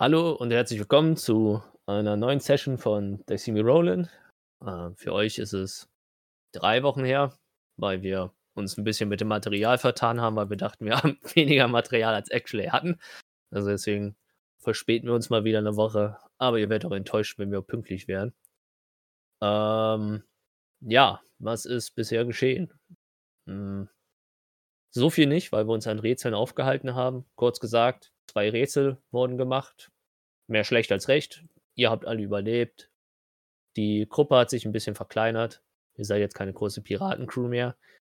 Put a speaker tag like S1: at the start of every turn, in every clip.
S1: Hallo und herzlich willkommen zu einer neuen Session von They See Me Rollin'. Für euch ist es drei Wochen her, weil wir uns ein bisschen mit dem Material vertan haben, weil wir dachten, wir haben weniger Material als actually hatten. Also deswegen verspäten wir uns mal wieder eine Woche. Aber ihr werdet auch enttäuscht, wenn wir pünktlich wären. Ähm, ja, was ist bisher geschehen? Hm, so viel nicht, weil wir uns an Rätseln aufgehalten haben. Kurz gesagt, zwei Rätsel wurden gemacht. Mehr schlecht als recht. Ihr habt alle überlebt. Die Gruppe hat sich ein bisschen verkleinert. Ihr seid jetzt keine große Piratencrew mehr.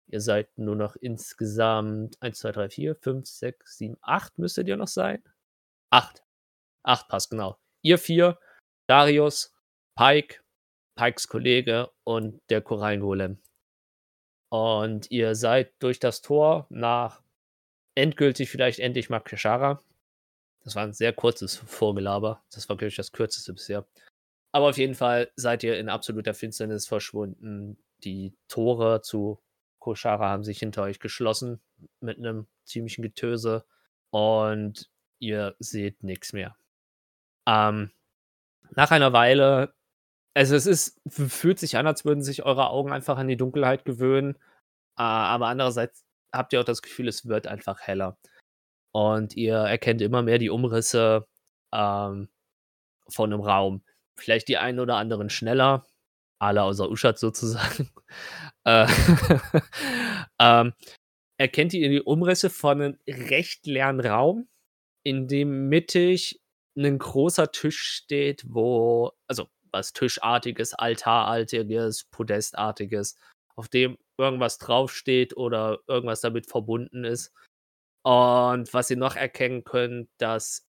S1: Ihr seid nur noch insgesamt 1, 2, 3, 4, 5, 6, 7, 8 müsstet ihr noch sein. 8. 8 passt genau. Ihr vier, Darius, Pike, Pikes Kollege und der Korallengolem. Und ihr seid durch das Tor nach endgültig vielleicht endlich Makashara. Das war ein sehr kurzes Vorgelaber. Das war, glaube ich, das kürzeste bisher. Aber auf jeden Fall seid ihr in absoluter Finsternis verschwunden. Die Tore zu Koshara haben sich hinter euch geschlossen mit einem ziemlichen Getöse und ihr seht nichts mehr. Ähm, nach einer Weile, also es ist, fühlt sich an, als würden sich eure Augen einfach an die Dunkelheit gewöhnen, äh, aber andererseits habt ihr auch das Gefühl, es wird einfach heller. Und ihr erkennt immer mehr die Umrisse ähm, von einem Raum. Vielleicht die einen oder anderen schneller, alle außer Uschat sozusagen. äh, ähm, erkennt ihr die Umrisse von einem recht leeren Raum, in dem mittig ein großer Tisch steht, wo, also was Tischartiges, Altarartiges, Podestartiges, auf dem irgendwas draufsteht oder irgendwas damit verbunden ist. Und was ihr noch erkennen könnt, dass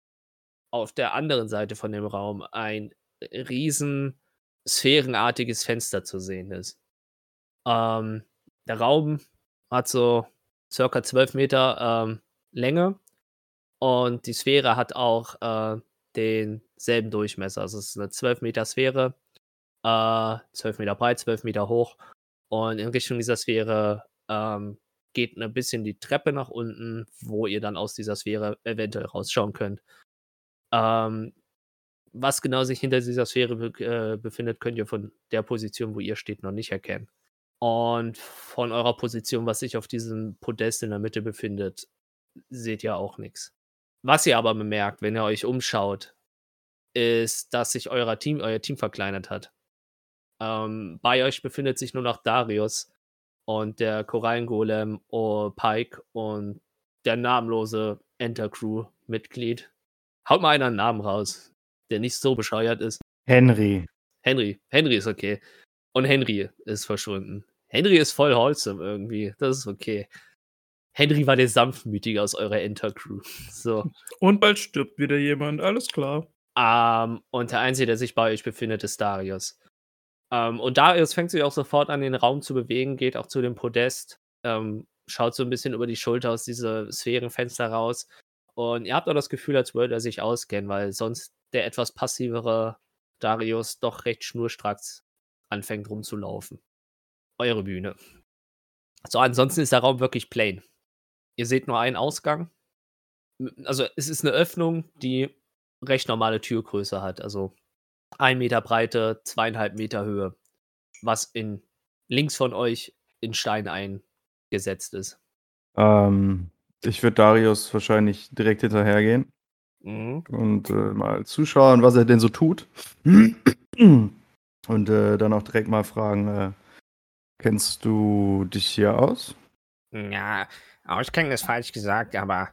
S1: auf der anderen Seite von dem Raum ein riesen sphärenartiges Fenster zu sehen ist. Ähm, der Raum hat so circa 12 Meter ähm, Länge und die Sphäre hat auch äh, denselben Durchmesser. Also es ist eine 12 Meter Sphäre, äh, 12 Meter breit, 12 Meter hoch. Und in Richtung dieser Sphäre ähm, geht ein bisschen die Treppe nach unten, wo ihr dann aus dieser Sphäre eventuell rausschauen könnt. Ähm, was genau sich hinter dieser Sphäre be äh, befindet, könnt ihr von der Position, wo ihr steht, noch nicht erkennen. Und von eurer Position, was sich auf diesem Podest in der Mitte befindet, seht ihr auch nichts. Was ihr aber bemerkt, wenn ihr euch umschaut, ist, dass sich euer Team, euer Team verkleinert hat. Ähm, bei euch befindet sich nur noch Darius, und der Korallengolem oh, Pike und der namenlose Enter-Crew-Mitglied. Haut mal einer einen Namen raus, der nicht so bescheuert ist.
S2: Henry.
S1: Henry. Henry ist okay. Und Henry ist verschwunden. Henry ist voll wholesome irgendwie. Das ist okay. Henry war der sanftmütige aus eurer Enter-Crew. So.
S2: Und bald stirbt wieder jemand, alles klar.
S1: Um, ähm, und der Einzige, der sich bei euch befindet, ist Darius. Ähm, und Darius fängt sich auch sofort an, den Raum zu bewegen, geht auch zu dem Podest, ähm, schaut so ein bisschen über die Schulter aus diese Sphärenfenster raus. Und ihr habt auch das Gefühl, als würde er sich auskennen, weil sonst der etwas passivere Darius doch recht schnurstracks anfängt rumzulaufen. Eure Bühne. So, ansonsten ist der Raum wirklich plain. Ihr seht nur einen Ausgang. Also es ist eine Öffnung, die recht normale Türgröße hat. Also ein Meter Breite, zweieinhalb Meter Höhe, was in links von euch in Stein eingesetzt ist.
S2: Ähm, ich würde Darius wahrscheinlich direkt hinterhergehen mhm. und äh, mal zuschauen, was er denn so tut. und äh, dann auch direkt mal fragen, äh, kennst du dich hier aus?
S3: Ja, auskennen ist falsch gesagt, aber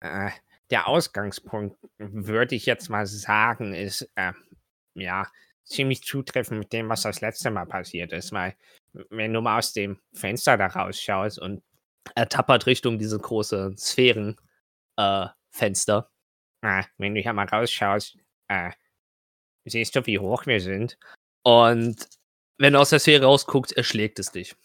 S3: äh, der Ausgangspunkt, würde ich jetzt mal sagen, ist äh, ja, ziemlich zutreffend mit dem, was das letzte Mal passiert ist, weil wenn du mal aus dem Fenster da rausschaust und er tappert Richtung diese große Sphärenfenster. Äh, wenn du hier mal rausschaust, äh, siehst du, wie hoch wir sind. Und wenn du aus der Sphäre rausguckst, erschlägt es dich.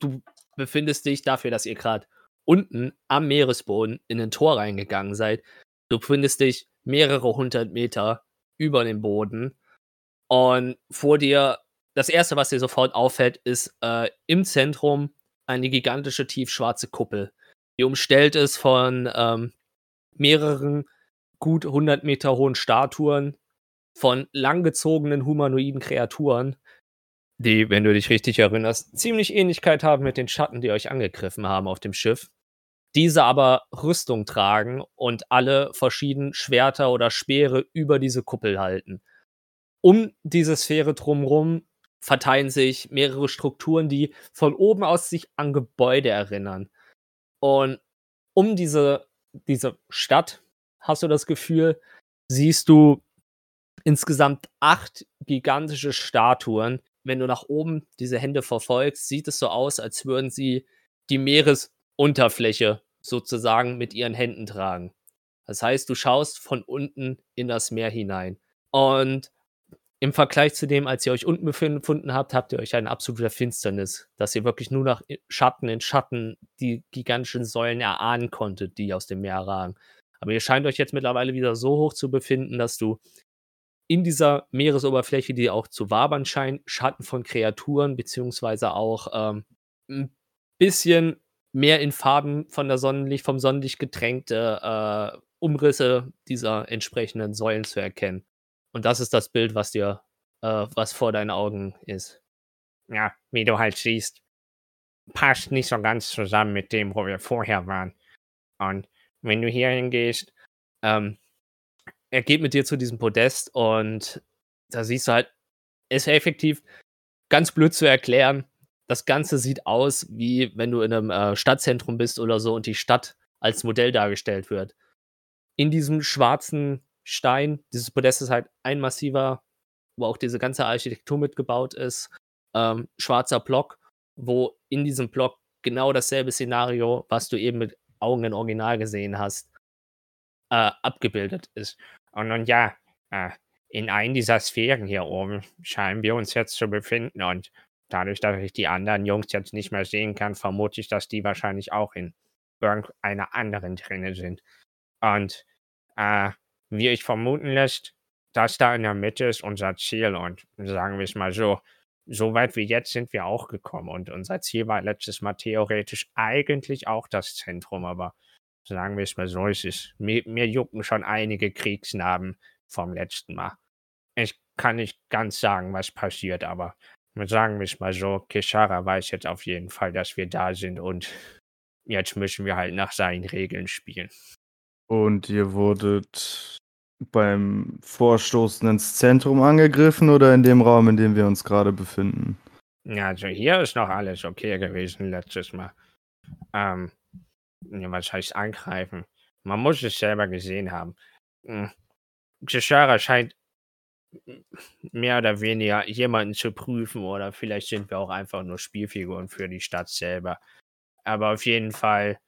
S3: Du befindest dich dafür, dass ihr gerade unten am Meeresboden in ein Tor reingegangen seid. Du befindest dich mehrere hundert Meter über dem Boden. Und vor dir, das erste, was dir sofort auffällt, ist äh, im Zentrum eine gigantische tiefschwarze Kuppel, die umstellt ist von ähm, mehreren
S1: gut 100 Meter hohen Statuen von langgezogenen humanoiden Kreaturen, die, wenn du dich richtig erinnerst, ziemlich Ähnlichkeit haben mit den Schatten, die euch angegriffen haben auf dem Schiff. Diese aber Rüstung tragen und alle verschieden Schwerter oder Speere über diese Kuppel halten. Um diese Sphäre drumherum verteilen sich mehrere Strukturen, die von oben aus sich an Gebäude erinnern. Und um diese, diese Stadt, hast du das Gefühl, siehst du insgesamt acht gigantische Statuen. Wenn du nach oben diese Hände verfolgst, sieht es so aus, als würden sie die Meeresunterfläche sozusagen mit ihren Händen tragen. Das heißt, du schaust von unten in das Meer hinein. Und im Vergleich zu dem, als ihr euch unten befunden habt, habt ihr euch eine absolute Finsternis, dass ihr wirklich nur nach Schatten in Schatten die gigantischen Säulen erahnen konntet, die aus dem Meer ragen. Aber ihr scheint euch jetzt mittlerweile wieder so hoch zu befinden, dass du in dieser Meeresoberfläche, die auch zu wabern scheint, Schatten von Kreaturen, beziehungsweise auch ähm, ein bisschen mehr in Farben von der Sonnenlicht, vom Sonnenlicht getränkte äh, Umrisse dieser entsprechenden Säulen zu erkennen. Und das ist das Bild, was dir, äh, was vor deinen Augen ist.
S4: Ja, wie du halt siehst, passt nicht so ganz zusammen mit dem, wo wir vorher waren. Und wenn du hier hingehst,
S1: ähm, er geht mit dir zu diesem Podest und da siehst du halt, ist effektiv ganz blöd zu erklären. Das Ganze sieht aus, wie wenn du in einem äh, Stadtzentrum bist oder so und die Stadt als Modell dargestellt wird. In diesem schwarzen Stein, dieses Podest ist halt ein massiver, wo auch diese ganze Architektur mitgebaut ist, ähm, schwarzer Block, wo in diesem Block genau dasselbe Szenario, was du eben mit Augen in Original gesehen hast, äh, abgebildet ist.
S4: Und nun ja, äh, in einem dieser Sphären hier oben scheinen wir uns jetzt zu befinden. Und dadurch, dass ich die anderen Jungs jetzt nicht mehr sehen kann, vermute ich, dass die wahrscheinlich auch in irgendeiner anderen drinne sind. Und äh, wie ich vermuten lässt, das da in der Mitte ist unser Ziel. Und sagen wir es mal so, so weit wie jetzt sind wir auch gekommen. Und unser Ziel war letztes Mal theoretisch eigentlich auch das Zentrum, aber Sagen wir es mal so, es ist, mir, mir jucken schon einige Kriegsnarben vom letzten Mal. Ich kann nicht ganz sagen, was passiert, aber sagen wir es mal so, Kishara weiß jetzt auf jeden Fall, dass wir da sind und jetzt müssen wir halt nach seinen Regeln spielen.
S2: Und ihr wurdet beim Vorstoßen ins Zentrum angegriffen oder in dem Raum, in dem wir uns gerade befinden?
S4: Ja, also hier ist noch alles okay gewesen letztes Mal. Ähm, was heißt angreifen? Man muss es selber gesehen haben. Hm. scheint mehr oder weniger jemanden zu prüfen oder vielleicht sind wir auch einfach nur Spielfiguren für die Stadt selber. Aber auf jeden Fall,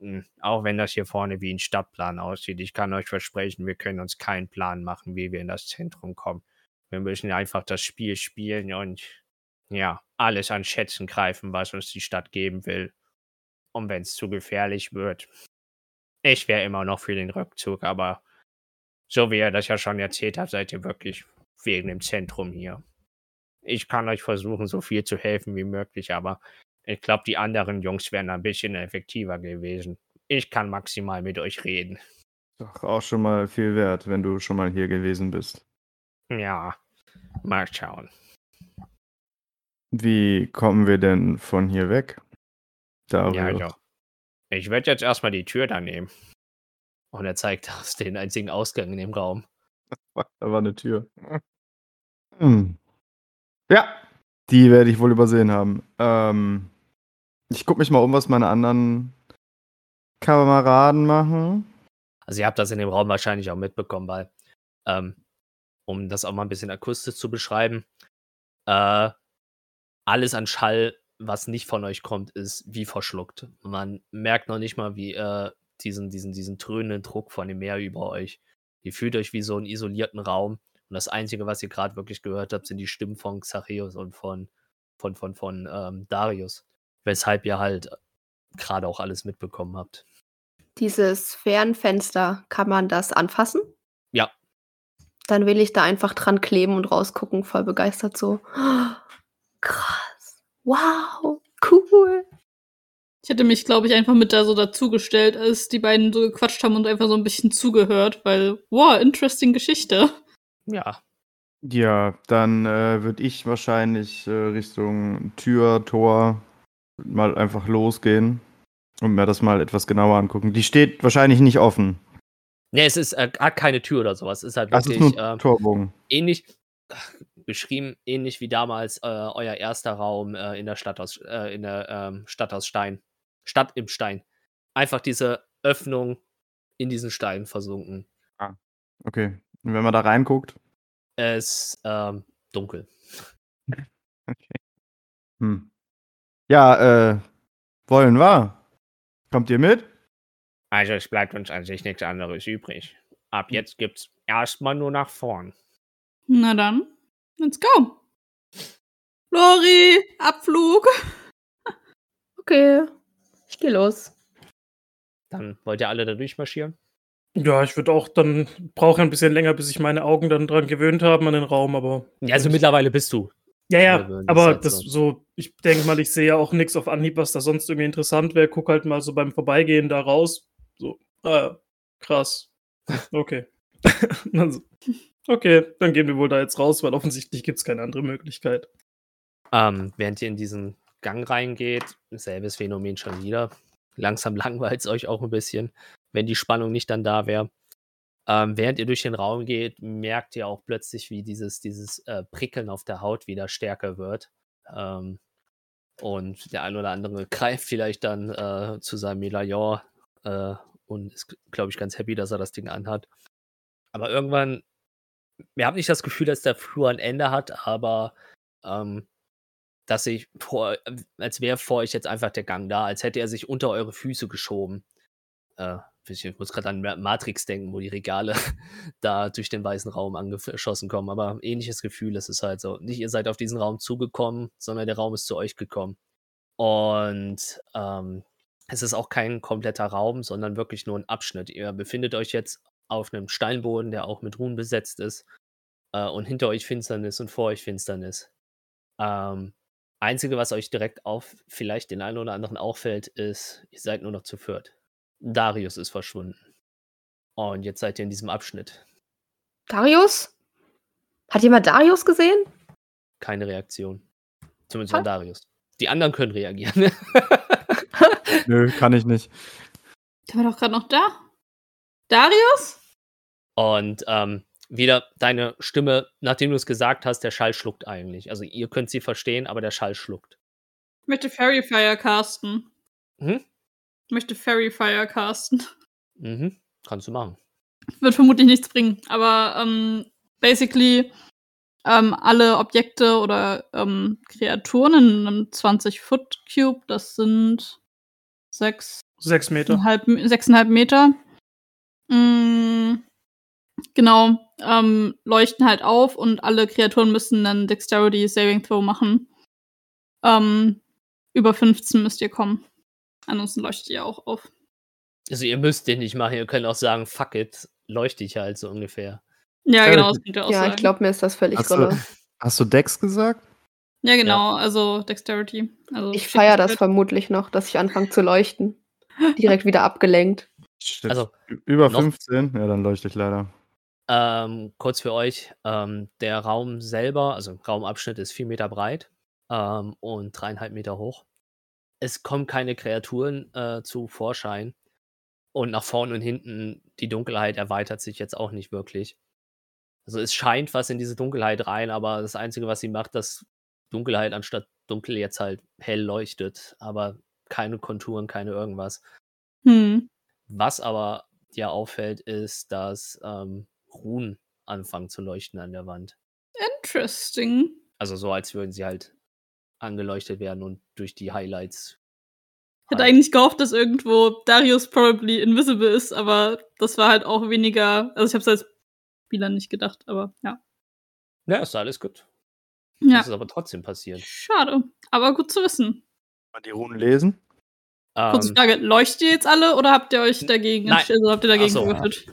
S4: hm, auch wenn das hier vorne wie ein Stadtplan aussieht, ich kann euch versprechen, wir können uns keinen Plan machen, wie wir in das Zentrum kommen. Wir müssen einfach das Spiel spielen und ja, alles an Schätzen greifen, was uns die Stadt geben will. Und wenn es zu gefährlich wird, ich wäre immer noch für den Rückzug, aber so wie ihr das ja schon erzählt habt, seid ihr wirklich wegen dem Zentrum hier. Ich kann euch versuchen, so viel zu helfen wie möglich, aber ich glaube, die anderen Jungs wären ein bisschen effektiver gewesen. Ich kann maximal mit euch reden.
S2: Doch auch schon mal viel wert, wenn du schon mal hier gewesen bist.
S4: Ja, mal schauen.
S2: Wie kommen wir denn von hier weg?
S4: Darüber. Ja, ja. Ich werde jetzt erstmal die Tür da nehmen.
S1: Und er zeigt aus den einzigen Ausgang in dem Raum.
S2: Da war eine Tür. Hm. Ja, die werde ich wohl übersehen haben. Ähm, ich gucke mich mal um, was meine anderen Kameraden machen.
S1: Also ihr habt das in dem Raum wahrscheinlich auch mitbekommen, weil, ähm, um das auch mal ein bisschen akustisch zu beschreiben, äh, alles an Schall was nicht von euch kommt, ist wie verschluckt. Man merkt noch nicht mal, wie äh, diesen, diesen, diesen dröhnenden Druck von dem Meer über euch. Ihr fühlt euch wie so einen isolierten Raum. Und das Einzige, was ihr gerade wirklich gehört habt, sind die Stimmen von Xareus und von, von, von, von ähm, Darius. Weshalb ihr halt gerade auch alles mitbekommen habt.
S5: Dieses Fernfenster, kann man das anfassen?
S1: Ja.
S5: Dann will ich da einfach dran kleben und rausgucken, voll begeistert so. krass. Wow, cool.
S6: Ich hätte mich, glaube ich, einfach mit da so dazugestellt, als die beiden so gequatscht haben und einfach so ein bisschen zugehört, weil, wow, interesting Geschichte.
S1: Ja.
S2: Ja, dann äh, würde ich wahrscheinlich äh, Richtung Tür, Tor mal einfach losgehen und mir das mal etwas genauer angucken. Die steht wahrscheinlich nicht offen.
S1: Ne, es ist äh, hat keine Tür oder sowas. Es ist halt
S2: ist
S1: wirklich
S2: nur
S1: äh,
S2: Torbogen.
S1: ähnlich beschrieben, ähnlich wie damals äh, euer erster Raum äh, in der Stadt aus äh, in der ähm, Stadt aus Stein. Stadt im Stein. Einfach diese Öffnung in diesen Stein versunken.
S2: Okay. Und wenn man da reinguckt,
S1: Es ist ähm, dunkel.
S2: hm. Ja, äh, wollen wir? Kommt ihr mit?
S7: Also es bleibt uns an sich nichts anderes übrig. Ab
S2: Hm.
S7: jetzt gibt's erstmal nur nach vorn.
S6: Na dann, let's go. Lori, Abflug.
S5: Okay, ich geh los.
S1: Dann wollt ihr alle da durchmarschieren?
S8: Ja, ich würde auch dann, brauche ein bisschen länger, bis sich meine Augen dann dran gewöhnt haben an den Raum, aber.
S1: Ja, also mittlerweile bist du.
S8: Ja, ja,
S1: ist
S8: aber
S1: halt
S8: das
S1: so.
S8: so, ich denke mal, ich sehe ja auch nichts auf Anhieb, was da sonst irgendwie interessant wäre. Guck halt mal so beim Vorbeigehen da raus. So, ah, krass. Okay. Dann so, okay, dann gehen wir wohl da jetzt raus, weil offensichtlich gibt es keine andere Möglichkeit.
S1: Ähm, während ihr in diesen Gang reingeht, selbes Phänomen schon wieder. Langsam langweilt es euch auch ein bisschen, wenn die Spannung nicht dann da wäre. Ähm, während ihr durch den Raum geht, merkt ihr auch plötzlich, wie dieses, dieses äh, Prickeln auf der Haut wieder stärker wird. Ähm, und der ein oder andere greift vielleicht dann äh, zu seinem Medaillon äh, und ist, glaube ich, ganz happy, dass er das Ding anhat. Aber irgendwann, wir haben nicht das Gefühl, dass der Flur ein Ende hat, aber ähm, dass sich vor, als wäre vor euch jetzt einfach der Gang da, als hätte er sich unter eure Füße geschoben. Äh, ich muss gerade an Ma- Matrix denken, wo die Regale da durch den weißen Raum angeschossen kommen, aber ähnliches Gefühl ist es halt so. Nicht ihr seid auf diesen Raum zugekommen, sondern der Raum ist zu euch gekommen. Und ähm, es ist auch kein kompletter Raum, sondern wirklich nur ein Abschnitt. Ihr befindet euch jetzt auf einem Steinboden, der auch mit Runen besetzt ist. Äh, und hinter euch Finsternis und vor euch Finsternis. Ähm, Einzige, was euch direkt auf, vielleicht den einen oder anderen auffällt, ist, ihr seid nur noch zu viert. Darius ist verschwunden. Und jetzt seid ihr in diesem Abschnitt.
S5: Darius? Hat jemand Darius gesehen?
S1: Keine Reaktion. Zumindest von Darius. Die anderen können reagieren.
S2: Nö, kann ich nicht.
S6: Der war doch gerade noch da. Darius?
S1: Und ähm, wieder deine Stimme, nachdem du es gesagt hast, der Schall schluckt eigentlich. Also ihr könnt sie verstehen, aber der Schall schluckt.
S6: Ich möchte Fairy Fire casten.
S1: Hm?
S6: Ich möchte Fairy Fire casten.
S1: Mhm. Kannst du machen.
S6: Wird vermutlich nichts bringen, aber ähm, basically ähm, alle Objekte oder ähm, Kreaturen in einem 20-Foot-Cube, das sind sechs
S8: Sechs Meter.
S6: halb, sechseinhalb Meter. Mm, genau, ähm, leuchten halt auf und alle Kreaturen müssen einen Dexterity Saving Throw machen. Ähm, über 15 müsst ihr kommen. Ansonsten leuchtet ihr auch auf.
S1: Also ihr müsst den nicht machen, ihr könnt auch sagen, fuck it, leuchte ich halt so ungefähr.
S6: Ja,
S2: Ja,
S6: genau,
S2: das-
S6: könnt ihr auch
S5: Ja,
S6: sagen.
S5: ich glaube, mir ist das völlig
S2: Hast du, hast du Dex gesagt?
S6: Ja, genau, also Dexterity. Also
S5: Ich feiere das vermutlich noch, dass ich anfange zu leuchten. Direkt wieder abgelenkt.
S2: Shit.
S1: Also,
S2: Über
S1: noch-
S2: 15? Ja, dann leuchte ich leider.
S1: Ähm, kurz für euch, ähm, der Raum selber, also Raumabschnitt ist vier Meter breit ähm, und dreieinhalb Meter hoch. Es kommen keine Kreaturen äh, zu Vorschein. Und nach vorne und hinten, die Dunkelheit erweitert sich jetzt auch nicht wirklich. Also es scheint was in diese Dunkelheit rein, aber das Einzige, was sie macht, dass Dunkelheit anstatt dunkel jetzt halt hell leuchtet, aber keine Konturen, keine irgendwas.
S6: Hm.
S1: Was aber dir auffällt, ist, dass ähm, Runen anfangen zu leuchten an der Wand.
S6: Interesting.
S1: Also so, als würden sie halt angeleuchtet werden und durch die Highlights.
S6: Ich hätte
S1: halt-
S6: eigentlich gehofft, dass irgendwo Darius probably invisible ist, aber das war halt auch weniger. Also ich habe es als Spieler nicht gedacht, aber ja.
S1: Ja, ist alles gut.
S6: Ja,
S1: Das ist aber trotzdem passiert.
S6: schade. Aber gut zu wissen.
S2: Mal die Runen lesen?
S6: Kurze
S1: Ähm,
S6: Frage, leuchtet ihr jetzt alle oder habt ihr euch dagegen
S1: Nein.
S6: entschieden? Also habt ihr dagegen
S1: so.
S6: gewürfelt?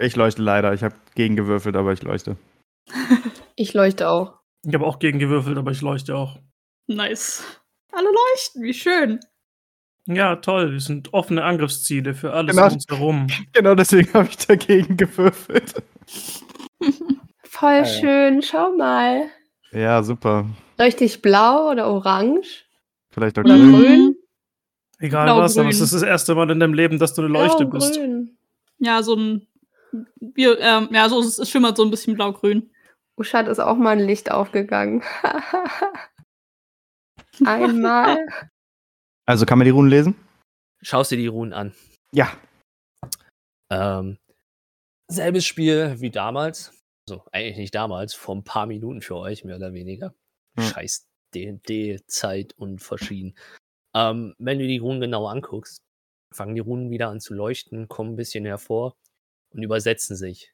S2: Ich leuchte leider. Ich habe gegengewürfelt, aber ich leuchte.
S5: Ich leuchte auch.
S8: Ich habe auch gegen gewürfelt, aber ich leuchte auch.
S6: Nice. Alle leuchten, wie schön.
S8: Ja, toll. Wir sind offene Angriffsziele für alles
S2: Genau.
S8: um uns herum.
S2: Genau deswegen habe ich dagegen gewürfelt.
S5: Voll
S2: ja.
S5: schön, schau mal.
S2: Ja, super.
S5: Leuchte ich blau oder orange?
S2: Vielleicht auch
S5: Oder
S2: grün.
S5: grün?
S8: Egal
S6: Blau,
S8: was, aber es
S6: grün.
S8: ist das erste Mal in deinem Leben, dass du eine Leuchte
S5: Blau,
S8: bist.
S5: grün.
S6: Ja, so ein. Bio, ähm, ja, so, es schimmert so ein bisschen blau-grün.
S5: Uschat ist auch mal ein Licht aufgegangen. Einmal.
S2: Also kann man die Runen lesen?
S1: Schaust dir die Runen an.
S2: Ja.
S1: Ähm, selbes Spiel wie damals. Also eigentlich nicht damals, vor ein paar Minuten für euch, mehr oder weniger.
S2: Hm.
S1: Scheiß D&D, Zeit und verschieden. Ähm, wenn du die Runen genau anguckst, fangen die Runen wieder an zu leuchten, kommen ein bisschen hervor und übersetzen sich.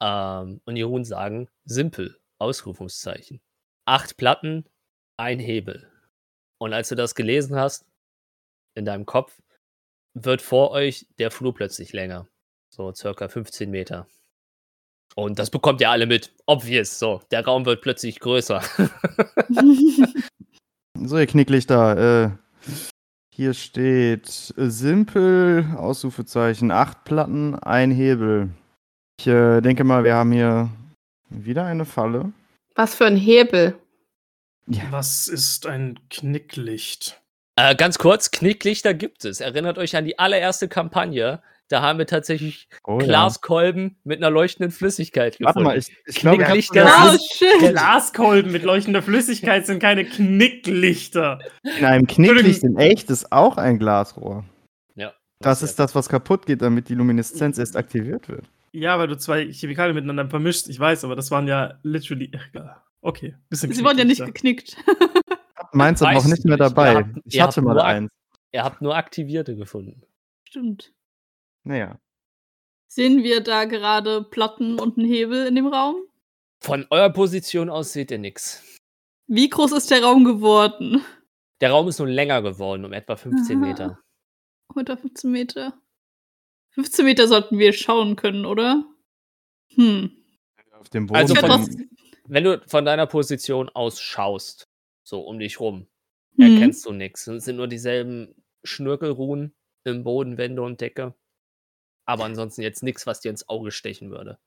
S1: Ähm, und die Runen sagen, simpel, Ausrufungszeichen. Acht Platten, ein Hebel. Und als du das gelesen hast, in deinem Kopf, wird vor euch der Flur plötzlich länger. So circa 15 Meter. Und das bekommt ihr alle mit. Obvious. So, der Raum wird plötzlich größer.
S2: So, ihr Knicklichter. Äh, hier steht äh, simpel, Ausrufezeichen, acht Platten, ein Hebel. Ich äh, denke mal, wir haben hier wieder eine Falle.
S5: Was für ein Hebel.
S8: Was ist ein Knicklicht?
S1: Äh, ganz kurz, Knicklichter gibt es. Erinnert euch an die allererste Kampagne. Da haben wir tatsächlich
S2: Oh,
S1: Glaskolben mit einer leuchtenden Flüssigkeit
S2: Warte
S1: gefunden.
S2: mal, ich, ich glaube,
S1: Knicklichter
S6: oh.
S8: Glaskolben mit leuchtender Flüssigkeit sind keine Knicklichter.
S2: in einem Knicklicht in echt ist auch ein Glasrohr.
S1: Ja.
S2: Das ist das, was kaputt geht, damit die Lumineszenz erst aktiviert wird.
S8: Ja, weil du zwei Chemikalien miteinander vermischt, ich weiß, aber das waren ja literally. Okay, bisschen
S6: Sie wurden ja nicht geknickt.
S2: Meins hat noch
S1: Weißt
S2: nicht mehr dabei.
S1: Habt-
S2: ich hatte mal
S1: nur-
S2: eins.
S1: Ihr habt nur aktivierte gefunden.
S6: Stimmt.
S2: Naja.
S6: Sehen wir da gerade Platten und einen Hebel in dem Raum?
S1: Von eurer Position aus seht ihr nichts.
S6: Wie groß ist der Raum geworden?
S1: Der Raum ist nun länger geworden, um etwa 15
S6: Aha.
S1: Meter.
S6: Unter 15 Meter. 15 Meter sollten wir schauen können, oder? Hm.
S2: Auf dem Boden.
S1: Also von-
S6: von,
S1: Wenn du von deiner Position aus schaust, so um dich rum,
S6: hm.
S1: erkennst du nichts. Es sind nur dieselben Schnörkelruhen im Boden, Wände und Decke. Aber ansonsten jetzt nichts, was dir ins Auge stechen würde.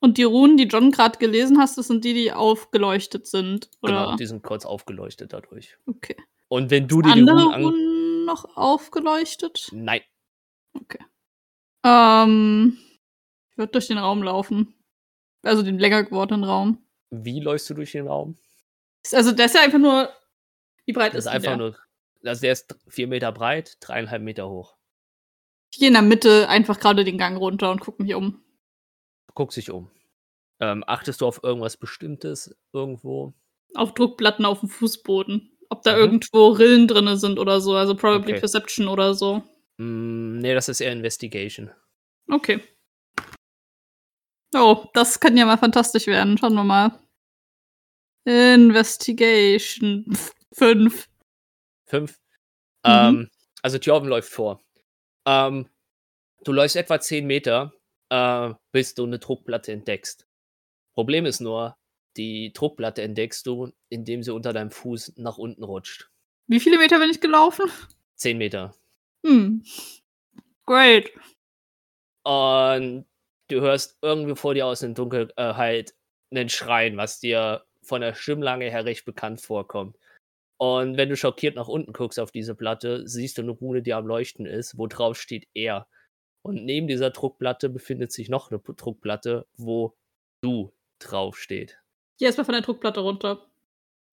S6: Und die Runen, die John gerade gelesen hast, das sind die, die aufgeleuchtet sind. Oder?
S1: Genau, die sind kurz aufgeleuchtet dadurch.
S6: okay.
S1: Und wenn du dir die Runen an...
S6: Runen noch aufgeleuchtet?
S1: Nein,
S6: Okay. Ähm, ich würde durch den Raum laufen. Also den länger gewordenen Raum.
S1: wie läufst du durch den Raum?
S6: Also der ist ja einfach nur. Wie breit
S1: Das
S6: ist,
S1: ist einfach
S6: der?
S1: nur... Also der ist vier Meter breit, dreieinhalb Meter hoch.
S6: Ich gehe in der Mitte einfach gerade den Gang runter und gucke mich um.
S1: Guck sich um. Ähm, achtest du auf irgendwas Bestimmtes irgendwo?
S6: Auf Druckplatten auf dem Fußboden. Ob da
S1: Mhm.
S6: irgendwo Rillen drinne sind oder so. Also probably
S1: Okay.
S6: Perception oder so.
S1: Mm, nee, das ist eher Investigation.
S6: Okay. Oh, das kann ja mal fantastisch werden. Schauen wir mal. Investigation. Fünf.
S1: Fünf.
S6: Mhm.
S1: Ähm, also Thjorven läuft vor. Ähm, du läufst etwa 10 Meter, äh, bis du eine Druckplatte entdeckst. Problem ist nur, die Druckplatte entdeckst du, indem sie unter deinem Fuß nach unten rutscht.
S6: Wie viele Meter bin ich gelaufen?
S1: 10 Meter.
S6: Hm. Great.
S1: Und du hörst irgendwie vor dir aus der Dunkelheit einen Schreien, was dir von der Stimmlage her recht bekannt vorkommt. Und wenn du schockiert nach unten guckst auf diese Platte, siehst du eine Rune, die am Leuchten ist, wo drauf steht er. Und neben dieser Druckplatte befindet sich noch eine P- Druckplatte, wo du drauf steht.
S6: Geh erstmal von der Druckplatte runter.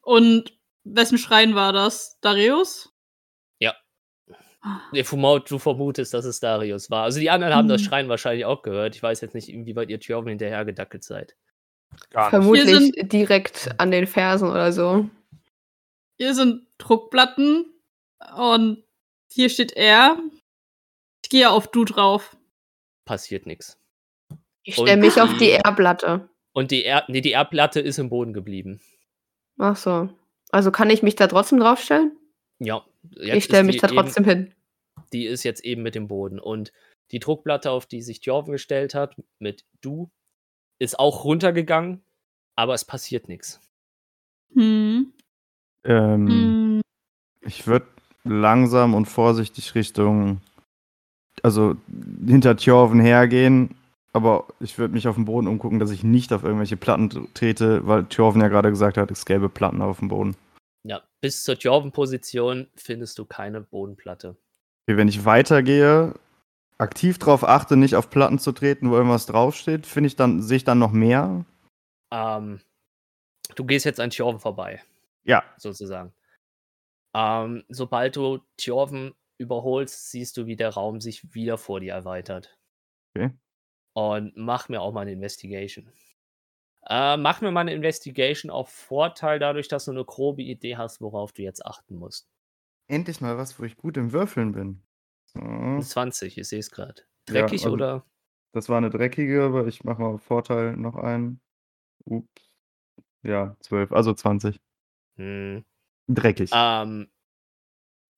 S6: Und wessen Schrein war das? Darius?
S1: Ja.
S6: Ah,
S1: Du vermut- du vermutest, dass es Darius war. Also die anderen haben das
S6: Hm.
S1: Schreien wahrscheinlich auch gehört. Ich weiß jetzt nicht, inwieweit ihr Thjorven hinterhergedackelt seid.
S2: Gar nicht.
S5: Vermutlich
S6: sind-
S5: direkt an den Fersen oder so.
S6: Hier sind Druckplatten und hier steht er. Ich gehe auf du drauf.
S1: Passiert nichts.
S5: Ich stelle mich auf die R-Platte.
S1: Und die, er nee, die Erdplatte ist im Boden geblieben.
S5: Ach so. Also kann ich mich da trotzdem draufstellen?
S1: Ja.
S5: ich stelle mich da trotzdem hin.
S1: Eben, die ist jetzt eben mit dem Boden. Und die Druckplatte, auf die sich Jorven gestellt hat, mit du, ist auch runtergegangen, aber es passiert nichts.
S6: Hm.
S2: Ähm,
S6: Hm.
S2: Ich würde langsam und vorsichtig Richtung, also hinter Tjorven hergehen. Aber ich würde mich auf dem Boden umgucken, dass ich nicht auf irgendwelche Platten trete, weil Tjorven ja gerade gesagt hat, es gäbe Platten auf dem Boden.
S1: Ja, bis zur Tjorven-Position findest du keine Bodenplatte.
S2: Okay, wenn ich weitergehe, aktiv darauf achte, nicht auf Platten zu treten, wo irgendwas draufsteht, finde ich dann, sehe ich dann noch mehr?
S1: Ähm, du gehst jetzt an Tjorven vorbei.
S2: Ja.
S1: Sozusagen. Ähm, sobald du Tjorven überholst, siehst du, wie der Raum sich wieder vor dir erweitert.
S2: Okay.
S1: Und mach mir auch mal eine Investigation. Äh, mach mir mal eine Investigation auf Vorteil, dadurch, dass du eine grobe Idee hast, worauf du jetzt achten musst.
S2: Endlich mal was, wo ich gut im Würfeln bin. So.
S1: Eine 20, ich sehe es gerade.
S2: Ja,
S1: Dreckig
S2: also-
S1: oder?
S2: Das war eine dreckige, aber ich mache mal Vorteil noch ein. Ups. Ja, 12, also 20.
S1: Hm.
S2: Dreckig.
S1: Ähm,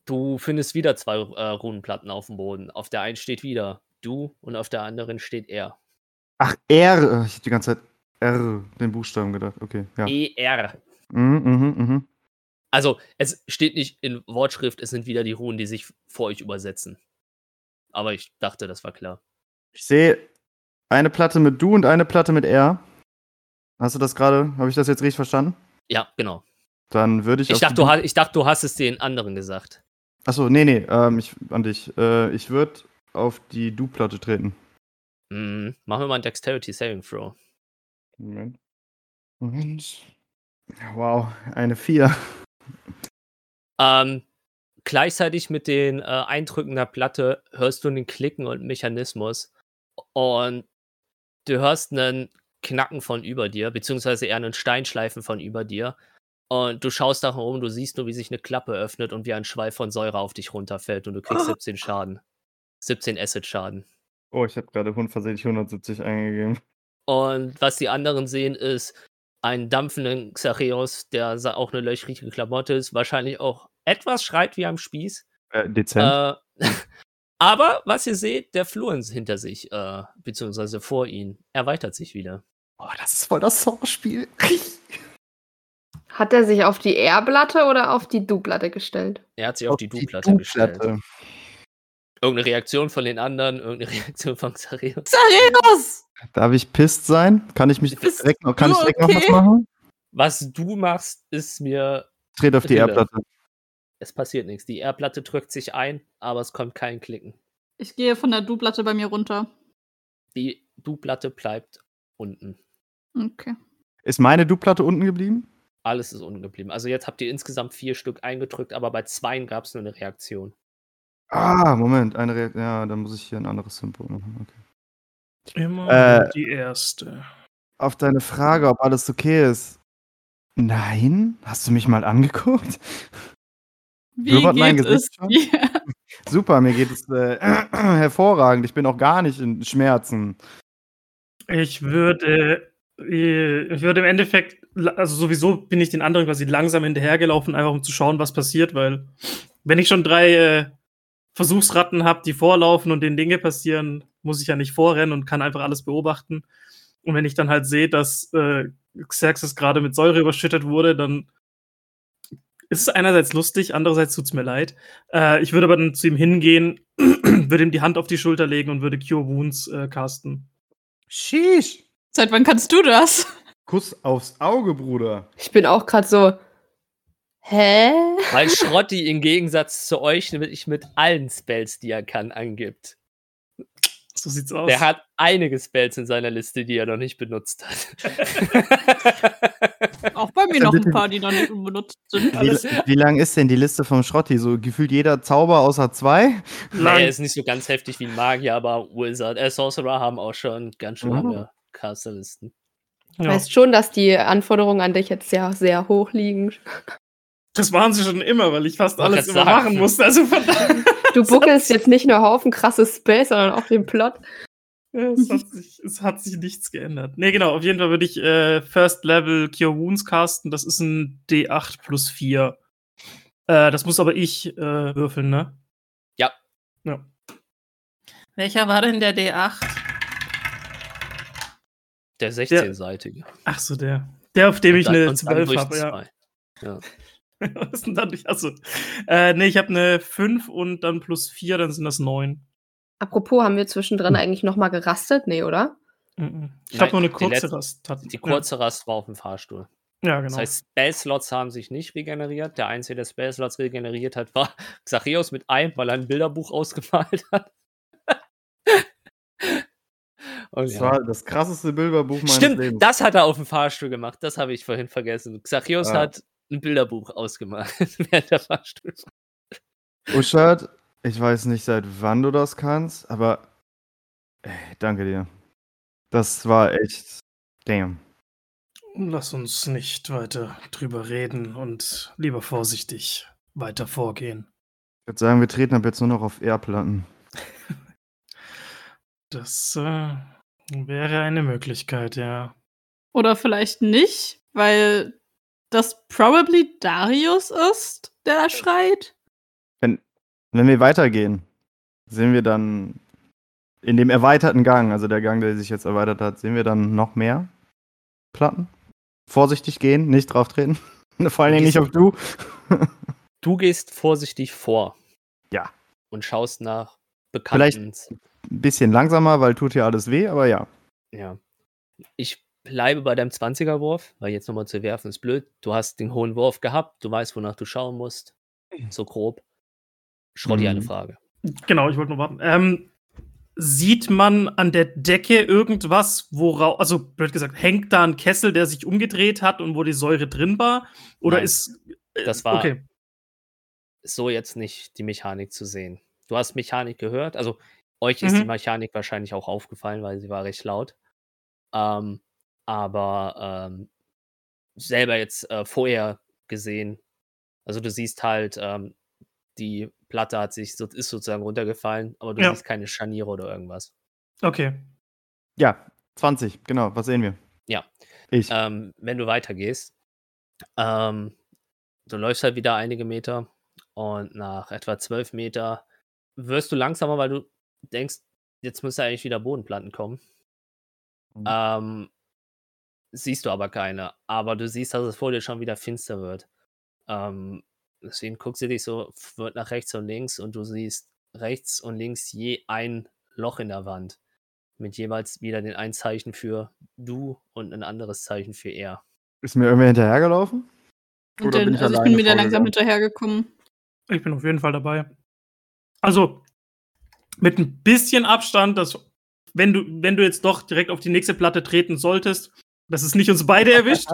S1: du findest wieder zwei äh, Runenplatten auf dem Boden. Auf der einen steht wieder du und auf der anderen steht er.
S2: Ach, R. Ich habe die ganze Zeit R, den Buchstaben gedacht. Okay, ja.
S1: ER.
S2: Mhm, mhm, mhm.
S1: Also, es steht nicht in Wortschrift, es sind wieder die Runen, die sich vor euch übersetzen. Aber ich dachte, das war klar.
S2: Ich sehe eine Platte mit du und eine Platte mit R. Hast du das gerade? Habe ich das jetzt richtig verstanden?
S1: Ja, genau.
S2: Dann würde ich.
S1: Ich dachte, du, ich dachte, du hast es den anderen gesagt.
S2: Achso, nee, nee, ähm, ich, an dich. Äh, ich würde auf die Du-Platte treten.
S1: Mhm. Machen wir mal ein Dexterity Saving Throw.
S2: Moment. Moment. Wow, eine 4.
S1: Ähm, gleichzeitig mit den äh, Eindrücken der Platte hörst du einen Klicken und Mechanismus und du hörst einen Knacken von über dir, beziehungsweise eher einen Steinschleifen von über dir. Und du schaust nach oben, du siehst nur, wie sich eine Klappe öffnet und wie ein Schweif von Säure auf dich runterfällt und du kriegst 17 Schaden. 17 Acid-Schaden.
S2: Oh, ich habe gerade unversehentlich 170 eingegeben.
S1: Und was die anderen sehen, ist einen dampfenden Xareus, der auch eine löchrige Klamotte ist, wahrscheinlich auch etwas schreit wie am Spieß.
S2: Äh, dezent.
S1: Äh, aber was ihr seht, der Flur hinter sich, äh, beziehungsweise vor ihnen, erweitert sich wieder.
S2: oh, das ist voll das Saw-Spiel.
S5: Hat er sich auf die R-Platte oder auf die Du-Platte gestellt?
S1: Er hat sich auf, die Du-Platte gestellt. Irgendeine Reaktion von den anderen, irgendeine Reaktion von Xareus.
S6: Xareus!
S2: Darf ich pisst sein? Kann ich mich
S6: Bist
S2: direkt, noch- kann ich direkt noch was
S6: okay?
S2: machen?
S1: Was du machst, ist mir,
S2: trete auf die. R-Platte.
S1: es passiert nichts. Die R-Platte drückt sich ein, aber es kommt kein Klicken.
S6: Ich gehe von der Du-Platte bei mir runter.
S1: Die Du-Platte bleibt unten.
S6: Okay.
S2: Ist meine Du-Platte unten geblieben?
S1: Alles ist unten geblieben. Also jetzt habt ihr insgesamt vier Stück eingedrückt, aber bei zweien gab es nur eine Reaktion.
S2: Ah, Moment. Eine Re ja, dann muss ich hier ein anderes Symbol machen. Okay.
S8: Immer
S2: Äh,
S8: die erste.
S2: Auf deine Frage, ob alles okay ist. Nein? Hast du mich mal angeguckt?
S6: Wie
S2: Blubbert mein
S6: geht es
S2: Gesicht schon?
S6: dir?
S2: Super, mir geht es äh, hervorragend. Ich bin auch gar nicht in Schmerzen.
S8: Ich würde, ich würde im Endeffekt, also sowieso bin ich den anderen quasi langsam hinterhergelaufen, einfach um zu schauen, was passiert, weil wenn ich schon drei äh, Versuchsratten habe, die vorlaufen und denen Dinge passieren, muss ich ja nicht vorrennen und kann einfach alles beobachten. Und wenn ich dann halt sehe, dass äh, Xerxes gerade mit Säure überschüttet wurde, dann ist es einerseits lustig, andererseits tut es mir leid. Äh, ich würde aber dann zu ihm hingehen, würde ihm die Hand auf die Schulter legen und würde Cure Wounds äh, casten.
S2: Sheesh.
S6: Seit wann kannst du das?
S2: Kuss aufs Auge, Bruder.
S5: Ich bin auch gerade so. Hä?
S1: Weil Schrotti im Gegensatz zu euch nämlich mit allen Spells, die er kann, angibt.
S8: So sieht's aus.
S1: Der hat einige Spells in seiner Liste, die er noch nicht benutzt hat.
S6: Auch bei mir noch ein paar, die noch nicht benutzt sind.
S2: Wie, wie lang ist denn die Liste vom Schrotti? So gefühlt jeder Zauber außer zwei?
S1: Naja, er ist nicht so ganz heftig wie ein Magier, aber Wizard, äh, Sorcerer haben auch schon ganz schön
S2: Oh.
S1: Lange Casterlisten.
S5: Du
S8: ja.
S5: weißt schon, dass die Anforderungen an dich jetzt sehr, sehr hoch liegen.
S8: Das waren sie schon immer, weil ich fast alles immer
S1: sagen.
S8: machen musste. Also
S5: Du buckelst jetzt nicht nur Haufen krasses Space, sondern auch den Plot.
S8: es, hat sich, es hat sich nichts geändert. Nee, genau, auf jeden Fall würde ich äh, First Level Cure Wounds casten. Das ist ein D8 plus 4. Äh, das muss aber ich äh, würfeln, ne?
S1: Ja.
S8: ja. Welcher war denn der D8?
S1: Der 16-seitige.
S8: Ach so, der. Der, auf dem ich
S1: Und dann-
S8: eine
S1: und dann
S8: 12
S1: durch
S8: habe, ja.
S1: ja.
S8: Was ist denn dann? Achso. Äh, nee, ich habe eine 5 und dann plus 4, dann sind das 9.
S5: Apropos, haben wir zwischendrin eigentlich nochmal gerastet? Nee, oder?
S8: Mhm. Ich habe nur eine
S1: die
S8: kurze
S1: letzte-
S8: Rast. Hat,
S1: Die kurze Rast war auf dem Fahrstuhl.
S8: Ja, ja genau.
S1: Das heißt, Spell-Slots haben sich nicht regeneriert. Der Einzige, der Spell-Slots regeneriert hat, war Xachios mit einem, weil er ein Bilderbuch ausgemalt hat. Und
S2: Das
S1: ja.
S2: war das krasseste Bilderbuch meines
S1: Stimmt,
S2: Lebens.
S1: das hat er auf dem Fahrstuhl gemacht. Das habe ich vorhin vergessen. Xachios
S2: Ja.
S1: hat ein Bilderbuch ausgemalt während der Fahrstuhl.
S2: Uschad, ich weiß nicht, seit wann du das kannst, aber ey, danke dir. Das war echt. Damn.
S8: Lass uns nicht weiter drüber reden und lieber vorsichtig weiter vorgehen.
S2: Ich würde sagen, wir treten ab jetzt nur noch auf Erdplatten.
S8: Das äh, wäre eine Möglichkeit, ja.
S6: Oder vielleicht nicht, weil das probably Darius ist, der da schreit.
S2: Wenn wir weitergehen, sehen wir dann in dem erweiterten Gang, also der Gang, der sich jetzt erweitert hat, sehen wir dann noch mehr Platten. Vorsichtig gehen, nicht drauf treten. Vor allen Dingen nicht auf du.
S1: Du gehst vorsichtig vor.
S2: Ja.
S1: Und schaust nach
S2: Vielleicht-
S1: Bekannten.
S2: Ein bisschen langsamer, weil tut hier alles weh, aber ja.
S1: Ja. Ich bleibe bei deinem 20er-Wurf, weil jetzt nochmal zu werfen ist blöd. Du hast den hohen Wurf gehabt, du weißt, wonach du schauen musst. So grob. Schrotti eine
S2: Mhm.
S1: Frage.
S8: Genau, ich wollte nur warten. Ähm, sieht man an der Decke irgendwas, worauf, also blöd gesagt, hängt da ein Kessel, der sich umgedreht hat und wo die Säure drin war? Oder
S1: Nein.
S8: ist. äh,
S1: Das war-
S8: Okay.
S1: So jetzt nicht die Mechanik zu sehen. Du hast Mechanik gehört, also euch ist die
S8: Mhm.
S1: Mechanik wahrscheinlich auch aufgefallen, weil sie war recht laut. Ähm, aber ähm, selber jetzt äh, vorher gesehen, also du siehst halt, ähm, die Platte hat sich so, ist sozusagen runtergefallen, aber du
S8: Ja.
S1: siehst keine Scharniere oder irgendwas.
S8: Okay.
S2: Ja, 20, genau. Was sehen wir?
S1: Ja.
S2: Ich.
S1: Ähm, wenn du weitergehst, ähm, du läufst halt wieder einige Meter und nach etwa zwölf Meter wirst du langsamer, weil du denkst, jetzt müsste eigentlich wieder Bodenplatten kommen.
S2: Mhm.
S1: Ähm, siehst du aber keine. Aber du siehst, dass es vor dir schon wieder finster wird. Ähm, deswegen guckst du dich so wird nach rechts und links und du siehst rechts und links je ein Loch in der Wand. Mit jeweils wieder den ein Zeichen für du und ein anderes Zeichen für er.
S2: Ist mir irgendwer hinterhergelaufen?
S6: Und
S2: Oder
S6: den,
S2: bin ich
S6: also ich bin wieder langsam hinterhergekommen.
S8: Ich bin auf jeden Fall dabei. Also, mit ein bisschen Abstand, dass, wenn du, wenn du jetzt doch direkt auf die nächste Platte treten solltest, dass es nicht uns beide erwischt.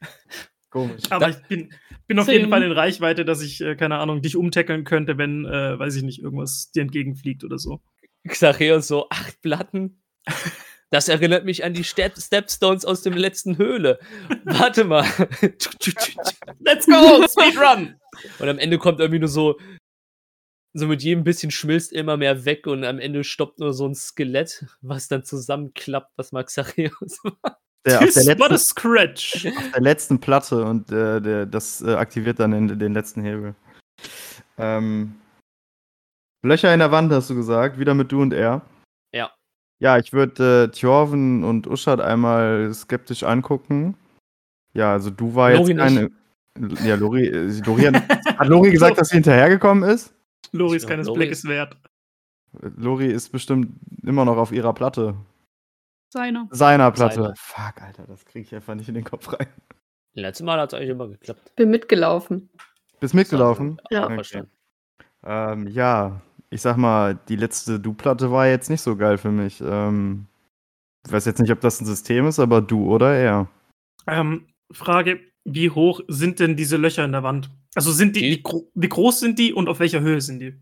S2: Komisch.
S8: Aber ich bin, bin auf jeden. Fall in Reichweite, dass ich, äh, keine Ahnung, dich umtackeln könnte, wenn, äh, weiß ich nicht, irgendwas dir entgegenfliegt oder so.
S1: Xareus so, acht Platten? Das erinnert mich an die Step Stepstones aus dem letzten Höhle. Warte mal.
S8: Let's go! Speedrun!
S1: Und am Ende kommt irgendwie nur so, so mit jedem bisschen schmilzt immer mehr weg und am Ende stoppt nur so ein Skelett, was dann zusammenklappt, was Max Xareus war.
S2: Der, auf,
S8: This
S2: der
S8: what a
S2: letzten,
S8: scratch!
S2: auf der letzten Platte und äh, der, das äh, aktiviert dann den, den letzten Hebel. Ähm, Löcher in der Wand, hast du gesagt, wieder mit du und er.
S1: Ja.
S2: Ja, ich würde äh, Tjorven und Uschad einmal skeptisch angucken. Ja, also du war
S1: Lori
S2: jetzt keine. Ja, Lori, äh, Lori hat, hat Lori gesagt, dass sie hinterhergekommen ist?
S8: Loris
S1: Ja,
S8: keines
S1: Lori
S8: Blickes
S1: ist-
S8: wert.
S2: Lori ist bestimmt immer noch auf ihrer Platte.
S6: Seiner.
S2: Seiner Platte.
S1: Seiner.
S2: Fuck, Alter, das kriege ich einfach nicht in den Kopf rein.
S1: Letztes Mal hat es eigentlich immer geklappt.
S5: Bin mitgelaufen.
S2: Bist mitgelaufen?
S5: Ja.
S2: Okay.
S1: Verstanden.
S2: Ähm, ja, ich sag mal, die letzte Du-Platte war jetzt nicht so geil für mich. Ähm, ich weiß jetzt nicht, ob das ein System ist, aber du oder er.
S8: Ähm, Frage: Wie hoch sind denn diese Löcher in der Wand? Also sind die,
S1: Die-
S8: wie, gro wie groß sind die und auf welcher Höhe sind die?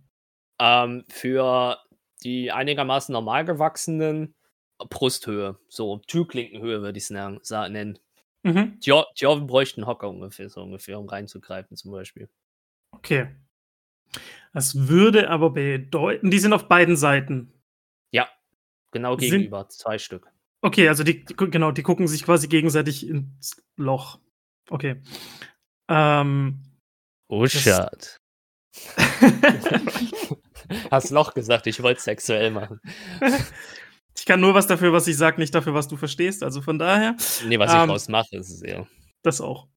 S1: Ähm, für die einigermaßen normal gewachsenen Brusthöhe, so Türklinkenhöhe würde ich es nennen.
S8: Mhm.
S1: Tjo- Tjoven bräuchte einen Hocker ungefähr, so ungefähr, um reinzugreifen zum Beispiel.
S8: Okay. Das würde aber bedeuten, die sind auf beiden Seiten.
S1: Genau
S8: Sind-
S1: gegenüber, zwei Stück.
S8: Okay, also die, die genau, die gucken sich quasi gegenseitig ins Loch. Okay. Ähm,
S1: Oh, Schad. Hast Loch gesagt, ich wollte es sexuell machen.
S8: ich kann nur was dafür, was ich sage, nicht dafür, was du verstehst. Also von daher,
S1: Nee, was
S8: Ähm,
S1: ich draus mache, ist es eher.
S8: das auch.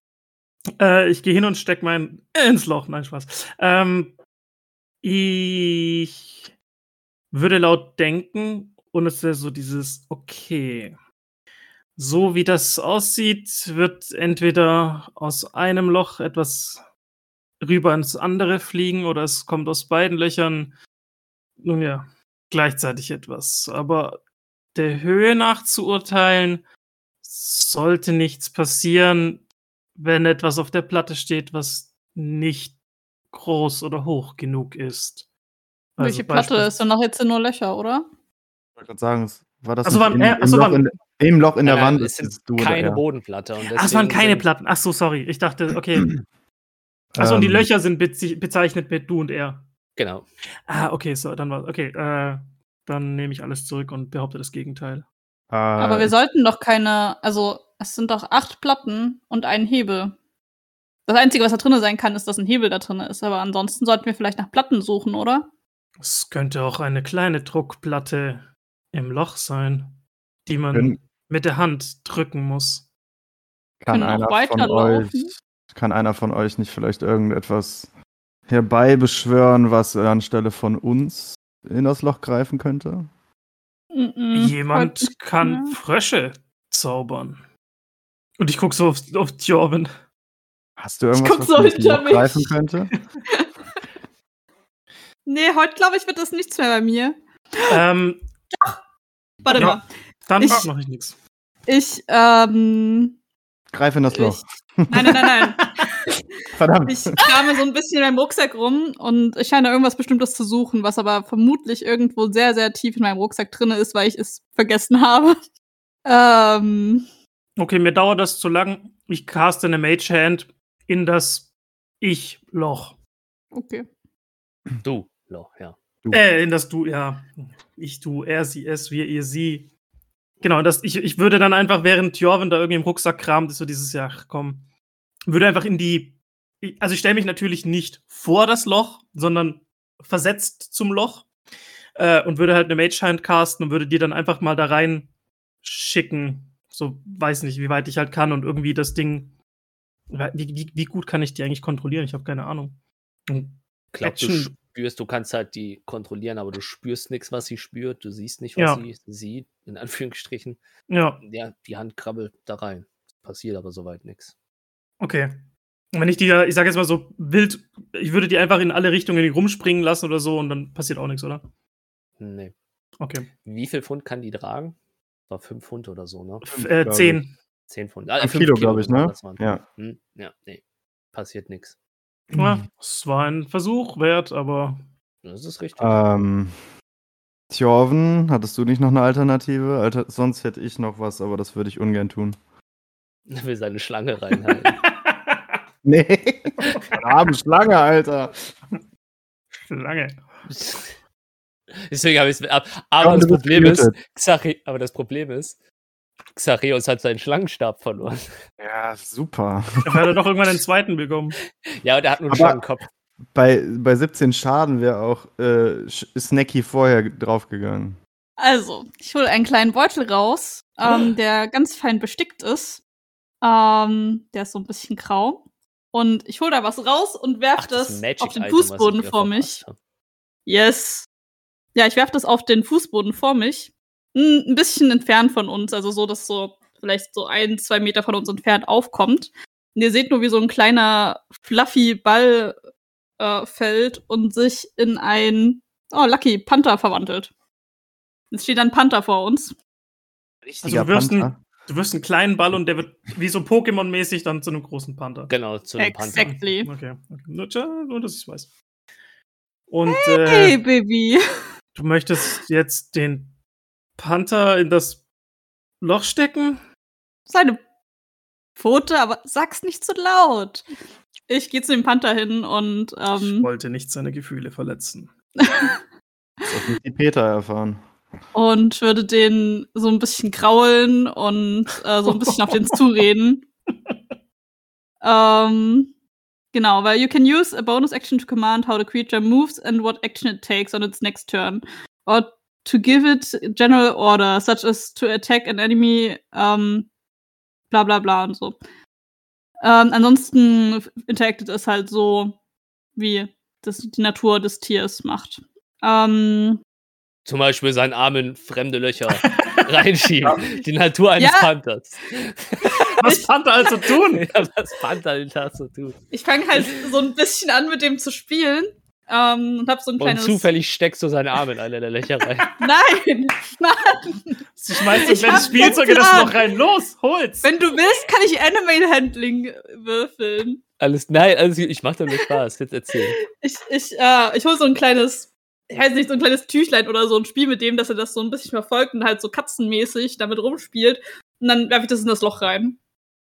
S8: Äh, ich gehe hin und steck mein ins Loch. Nein, Spaß. Ähm, ich würde laut denken und es wäre so dieses, okay, so wie das aussieht, wird entweder aus einem Loch etwas rüber ins andere fliegen oder es kommt aus beiden Löchern, nun ja, gleichzeitig etwas. Aber der Höhe nach zu urteilen, sollte nichts passieren, wenn etwas auf der Platte steht, was nicht groß oder hoch genug ist.
S6: Welche Platte ist dann noch jetzt nur Löcher, oder?
S2: Ich wollte gerade sagen, war das
S8: Ach so,
S2: nicht
S8: war-
S2: im,
S8: äh,
S2: im,
S8: ach so,
S2: Loch
S8: war-
S2: in, im Loch in der
S1: Nein,
S2: Wand?
S1: nein,
S2: ist
S1: es sind
S2: du oder
S1: keine
S2: er?
S1: Bodenplatte. Und
S8: Ach, es waren keine Platten. Ach so, sorry. Ich dachte, okay. Achso, und die
S2: Ähm,
S8: Löcher sind bezeichnet mit du und er.
S1: Genau.
S8: Ah, okay, so, dann war Okay, äh, dann nehme ich alles zurück und behaupte das Gegenteil.
S2: Äh,
S6: Aber wir sollten doch keine, also es sind doch acht Platten und ein Hebel. Das Einzige, was da drin sein kann, ist, dass ein Hebel da drin ist. Aber ansonsten sollten wir vielleicht nach Platten suchen, oder?
S8: Es könnte auch eine kleine Druckplatte im Loch sein, die man
S2: Können-
S8: mit der Hand drücken muss.
S2: kann, einer von
S6: weiterlaufen.
S2: euch, kann einer von euch nicht vielleicht irgendetwas herbeibeschwören, was anstelle von uns in das Loch greifen könnte?
S8: Jemand kann. Frösche zaubern. Und ich guck so auf, auf Jorvin.
S2: Hast du irgendwas,
S6: guck
S2: was
S6: so hinter
S2: Loch
S6: mich.
S2: greifen könnte?
S6: Nee, heute glaube ich, wird das nichts mehr bei mir.
S8: ähm,
S6: Warte
S8: Ja.
S6: mal.
S8: Dann
S6: Ich-
S8: mache ich nichts.
S6: Ich, ähm.
S2: Greif in das Loch.
S6: Ich, nein, nein, nein, nein.
S2: Verdammt.
S6: Ich krame so ein bisschen in meinem Rucksack rum und ich scheine irgendwas Bestimmtes zu suchen, was aber vermutlich irgendwo sehr, sehr tief in meinem Rucksack drin ist, weil ich es vergessen habe. Ähm,
S8: Okay, mir dauert das zu lang. Ich caste eine Mage Hand in das Ich-Loch.
S6: okay.
S1: Du, Loch, ja.
S8: Äh, in das Du, ja. Ich, du, er, sie, es, wir, ihr, sie. Genau, das, ich, ich würde dann einfach, während Jorvin da irgendwie im Rucksack kramt, ist so dieses, ja, komm, würde einfach in die, also ich stelle mich natürlich nicht vor das Loch, sondern versetzt zum Loch äh, und würde halt eine Mage Hand casten und würde die dann einfach mal da rein schicken. So, weiß nicht, wie weit ich halt kann und irgendwie das Ding, wie, wie, wie gut kann ich die eigentlich kontrollieren? Ich habe keine Ahnung.
S1: Du
S8: Action-
S1: spürst, du kannst halt die kontrollieren, aber du spürst nichts, was sie spürt. Du siehst nicht, was
S8: Ja.
S1: sie sieht, in Anführungsstrichen.
S8: ja,
S1: Ja, die Hand krabbelt da rein. Passiert aber soweit nichts.
S8: Okay. Und wenn ich die, da- ich sage jetzt mal so wild, ich würde die einfach in alle Richtungen rumspringen lassen oder so und dann passiert auch nichts, oder?
S1: Nee.
S8: Okay.
S1: Wie viel Pfund kann die tragen? War 5 Pfund oder so, ne?
S8: F äh,
S2: glaub
S8: 10.
S1: 10 Pfund. Ah,
S2: Fünf
S1: fünf
S2: Kilo, glaub ich, ne? Ja.
S1: Hm? Ja, nee. Passiert nichts.
S8: Ja, es war ein Versuch wert, aber
S1: Das ist richtig.
S2: Ähm, Tjorven, hattest du nicht noch eine Alternative? Alter, sonst hätte ich noch was, aber das würde ich ungern tun.
S1: will seine Schlange reinhalten.
S2: Nee. Arme Schlange, Alter.
S8: lange.
S1: Deswegen habe ich es. Aber
S2: Ja,
S1: das Problem ist, aber das Problem ist, Xareus hat seinen Schlangenstab verloren.
S2: Ja, super.
S8: Er hat doch irgendwann den zweiten bekommen.
S1: Ja, und er hat nur einen Schlangenkopf.
S2: Bei, bei 17 Schaden wäre auch äh, Snacky vorher draufgegangen.
S6: Also, ich hole einen kleinen Beutel raus, ähm, der ganz fein bestickt ist. Ähm, der ist so ein bisschen grau. Und ich hole da was raus und werfe
S1: Ach, das
S6: das, auf den Fußboden vor mich. Yes. Ja, ich werfe das auf den Fußboden vor mich. Ein bisschen entfernt von uns, also so, dass so vielleicht so ein, zwei Meter von uns entfernt aufkommt. Und ihr seht nur, wie so ein kleiner fluffy Ball äh, fällt und sich in ein, oh, Lucky, Panther verwandelt. Jetzt steht ein Panther vor uns.
S8: Also du wirst, einen, du wirst einen kleinen Ball und der wird wie so Pokémon-mäßig dann zu einem großen Panther.
S1: Genau, zu einem Panther.
S6: Exactly.
S8: Okay. okay. Nur, tja, nur, dass ich weiß. Und äh,
S6: Hey, Baby.
S8: du möchtest jetzt den Panther in das Loch stecken?
S6: Seine Pfote, aber sag's nicht zu laut. Ich gehe zu dem Panther hin und
S8: Ich
S6: ähm,
S8: wollte nicht seine Gefühle verletzen.
S2: Das hat nicht die Peter erfahren.
S6: und würde den so ein bisschen kraulen und äh, so ein bisschen auf den zureden. ähm, genau, weil you can use a bonus action to command how the creature moves and what action it takes on its next turn. Or to give it general order, such as to attack an enemy, ähm, bla bla bla und so. Ähm, ansonsten interacted es halt so, wie das die Natur des Tiers macht. Ähm,
S1: Zum Beispiel seinen Arm in fremde Löcher reinschieben. Die Natur eines
S6: Ja.
S1: Panthers.
S8: Was Panther also tun?
S1: ja, was Panther den Tag so tut.
S6: ich fange halt so ein bisschen an, mit dem zu spielen. Ähm, und hab so ein
S1: Und
S6: kleines.
S1: zufällig steckst du seinen Arm in einer der Löcher rein.
S6: Nein! Mann!
S8: Du schmeißt kleines Spielzeug in das
S6: Plan.
S8: Loch rein. Los, hol's!
S6: Wenn du willst, kann ich Animal Handling würfeln.
S1: Alles, nein, also ich mach nur Spaß. Jetzt erzähl.
S6: Ich, ich, äh, ich hole so ein kleines, ich weiß nicht, so ein kleines Tüchlein oder so ein Spiel mit dem, dass er das so ein bisschen verfolgt und halt so katzenmäßig damit rumspielt. Und dann werfe ich das in das Loch rein.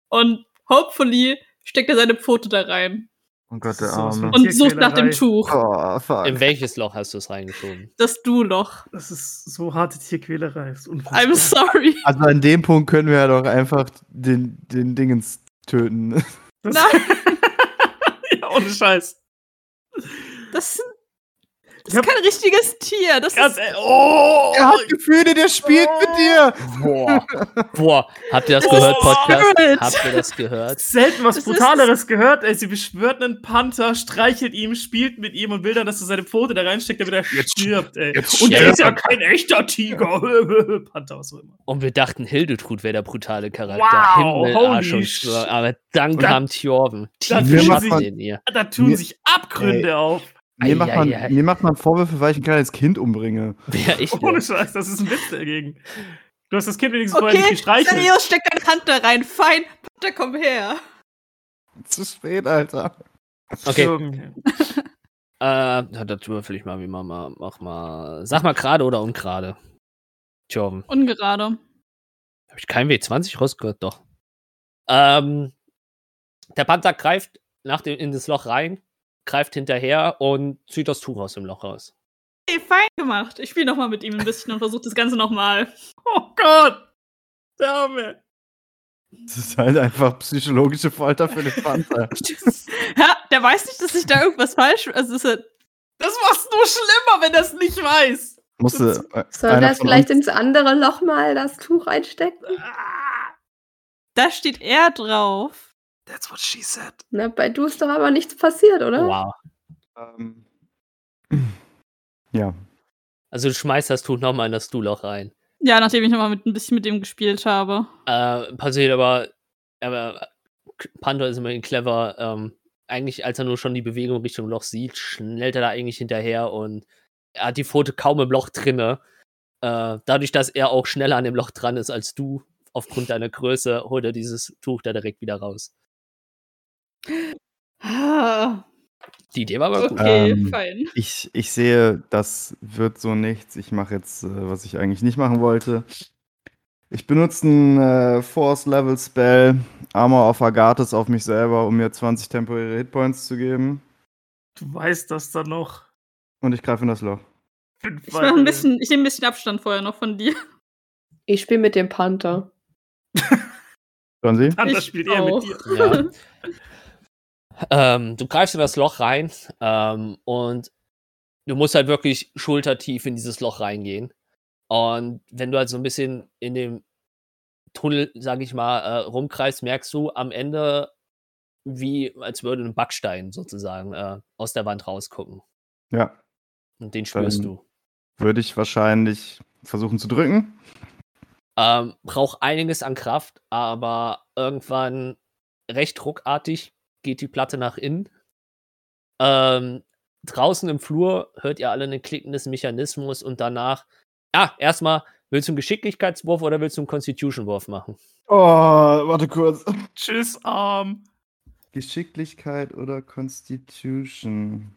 S6: Und hopefully steckt er seine Pfote da rein.
S2: Oh Gott, der Arme.
S6: Und sucht nach dem. Tuch.
S2: Oh, fuck.
S1: In welches Loch hast du es reingeschoben?
S6: Das Du-Loch.
S8: Das ist so harte Tierquälerei. Das ist unfassbar.
S6: I'm sorry.
S2: Also an dem Punkt können wir ja doch einfach den, den Dingens töten.
S8: Das,
S6: Nein,
S8: ja, ohne Scheiß.
S6: das, sind- das
S8: Ich
S6: ist
S8: hab-
S6: kein richtiges Tier. Das ist,
S8: äh, oh!
S2: Er hat Gefühle, der spielt mit dir.
S1: Boah. Boah, habt ihr das
S8: Oh,
S1: gehört, Podcast?
S6: Spirit.
S1: Habt ihr das gehört?
S8: Selten was
S6: Das ist-
S8: Brutaleres gehört, ey. Sie beschwört einen Panther, streichelt ihm, spielt mit ihm und will dann, dass er seine Pfote da reinsteckt, damit er
S2: Jetzt-
S8: stirbt, ey.
S2: jetzt
S8: und er ist ja kein echter Tiger. Panther, was auch immer.
S1: Und wir dachten, Hildetrud wäre der brutale Charakter.
S8: Wow,
S1: Himmel,
S8: holy
S1: Arsch und Schwör. Aber dann
S8: Da-
S1: kam Thjorven.
S8: da
S2: fühlen
S1: Schatten
S2: sich-.
S8: Da tun sich Abgründe auf.
S2: Mir macht, man,
S1: Eieiei.
S2: mir macht man Vorwürfe, weil ich ein kleines Kind umbringe.
S1: Wer ich
S8: Ohne? Scheiß, das ist ein Witz dagegen. Du hast das Kind wenigstens vorher nicht
S6: okay,
S8: gestreichelt.
S6: Serios, steck deine Hand da rein. Fein, Panther, komm her.
S2: Zu spät, Alter.
S1: Okay,
S8: Okay.
S1: äh, ja, das würfel ich mal, wie man mal, mach mal. Sag mal gerade oder ungerade. Thjorven.
S6: Ungerade.
S1: Habe ich kein W20 rausgehört? Doch. Ähm, der Panther greift nach dem, in das Loch rein, greift hinterher und zieht das Tuch aus dem Loch raus.
S6: Hey, fein gemacht. Ich spiele noch mal mit ihm ein bisschen und versuche das Ganze noch mal.
S8: Oh Gott! Der Arme.
S2: Das ist halt einfach psychologische Folter für den Panther.
S6: Ja, der weiß nicht, dass ich da irgendwas falsch. Also ist er,
S8: Das macht's nur schlimmer, wenn er es nicht weiß.
S2: Musste äh,
S5: Soll
S2: einer
S5: das vielleicht ins andere Loch mal das Tuch einstecken?
S8: Ah,
S6: da steht er drauf.
S8: That's what she said.
S5: Na, bei du ist doch aber nichts passiert, oder?
S1: Wow.
S2: Ähm, ja.
S1: Also du schmeißt das Tuch nochmal in das Stuhlloch rein.
S6: Ja, nachdem ich noch mal mit, ein bisschen mit dem gespielt habe.
S1: Äh, passiert aber, aber Panther ist immerhin clever. Ähm, eigentlich, als er nur schon die Bewegung Richtung Loch sieht, schnellt er da eigentlich hinterher und er hat die Pfote kaum im Loch drinne. Äh, dadurch, dass er auch schneller an dem Loch dran ist als du, aufgrund deiner Größe, holt er dieses Tuch da direkt wieder raus.
S6: Ah,
S1: Die Idee war aber gut.
S6: okay,
S2: Ähm,
S6: fein.
S2: Ich, ich sehe, das wird so nichts. Ich mache jetzt, äh, was ich eigentlich nicht machen wollte. Ich benutze einen äh, Force-Level-Spell, Armor of Agathis auf mich selber, um mir 20 temporäre Hitpoints zu geben.
S8: Du weißt das dann noch.
S2: Und ich greife in das Loch.
S6: Ich ein bisschen, ich nehme ein bisschen Abstand vorher noch von dir.
S5: Ich spiele mit dem Panther.
S2: Hören Sie?
S8: Panther
S6: Ich
S8: spielt eher mit dir.
S1: Ja. ähm, du greifst in das Loch rein ähm, und du musst halt wirklich schultertief in dieses Loch reingehen. Und wenn du halt so ein bisschen in dem Tunnel, sag ich mal, äh, rumkreist, merkst du am Ende, wie als würde ein Backstein sozusagen äh, aus der Wand rausgucken.
S2: Ja.
S1: Und den spürst
S2: Dann-
S1: du.
S2: Würde ich wahrscheinlich versuchen zu drücken.
S1: Ähm, braucht einiges an Kraft, aber irgendwann recht ruckartig geht die Platte nach innen. Ähm, draußen im Flur hört ihr alle einen Klicken des Mechanismus und danach. Ah, erstmal, willst du einen Geschicklichkeitswurf oder willst du einen Constitution-Wurf machen?
S2: Oh, warte kurz.
S8: Tschüss, Arm.
S2: Geschicklichkeit oder Constitution?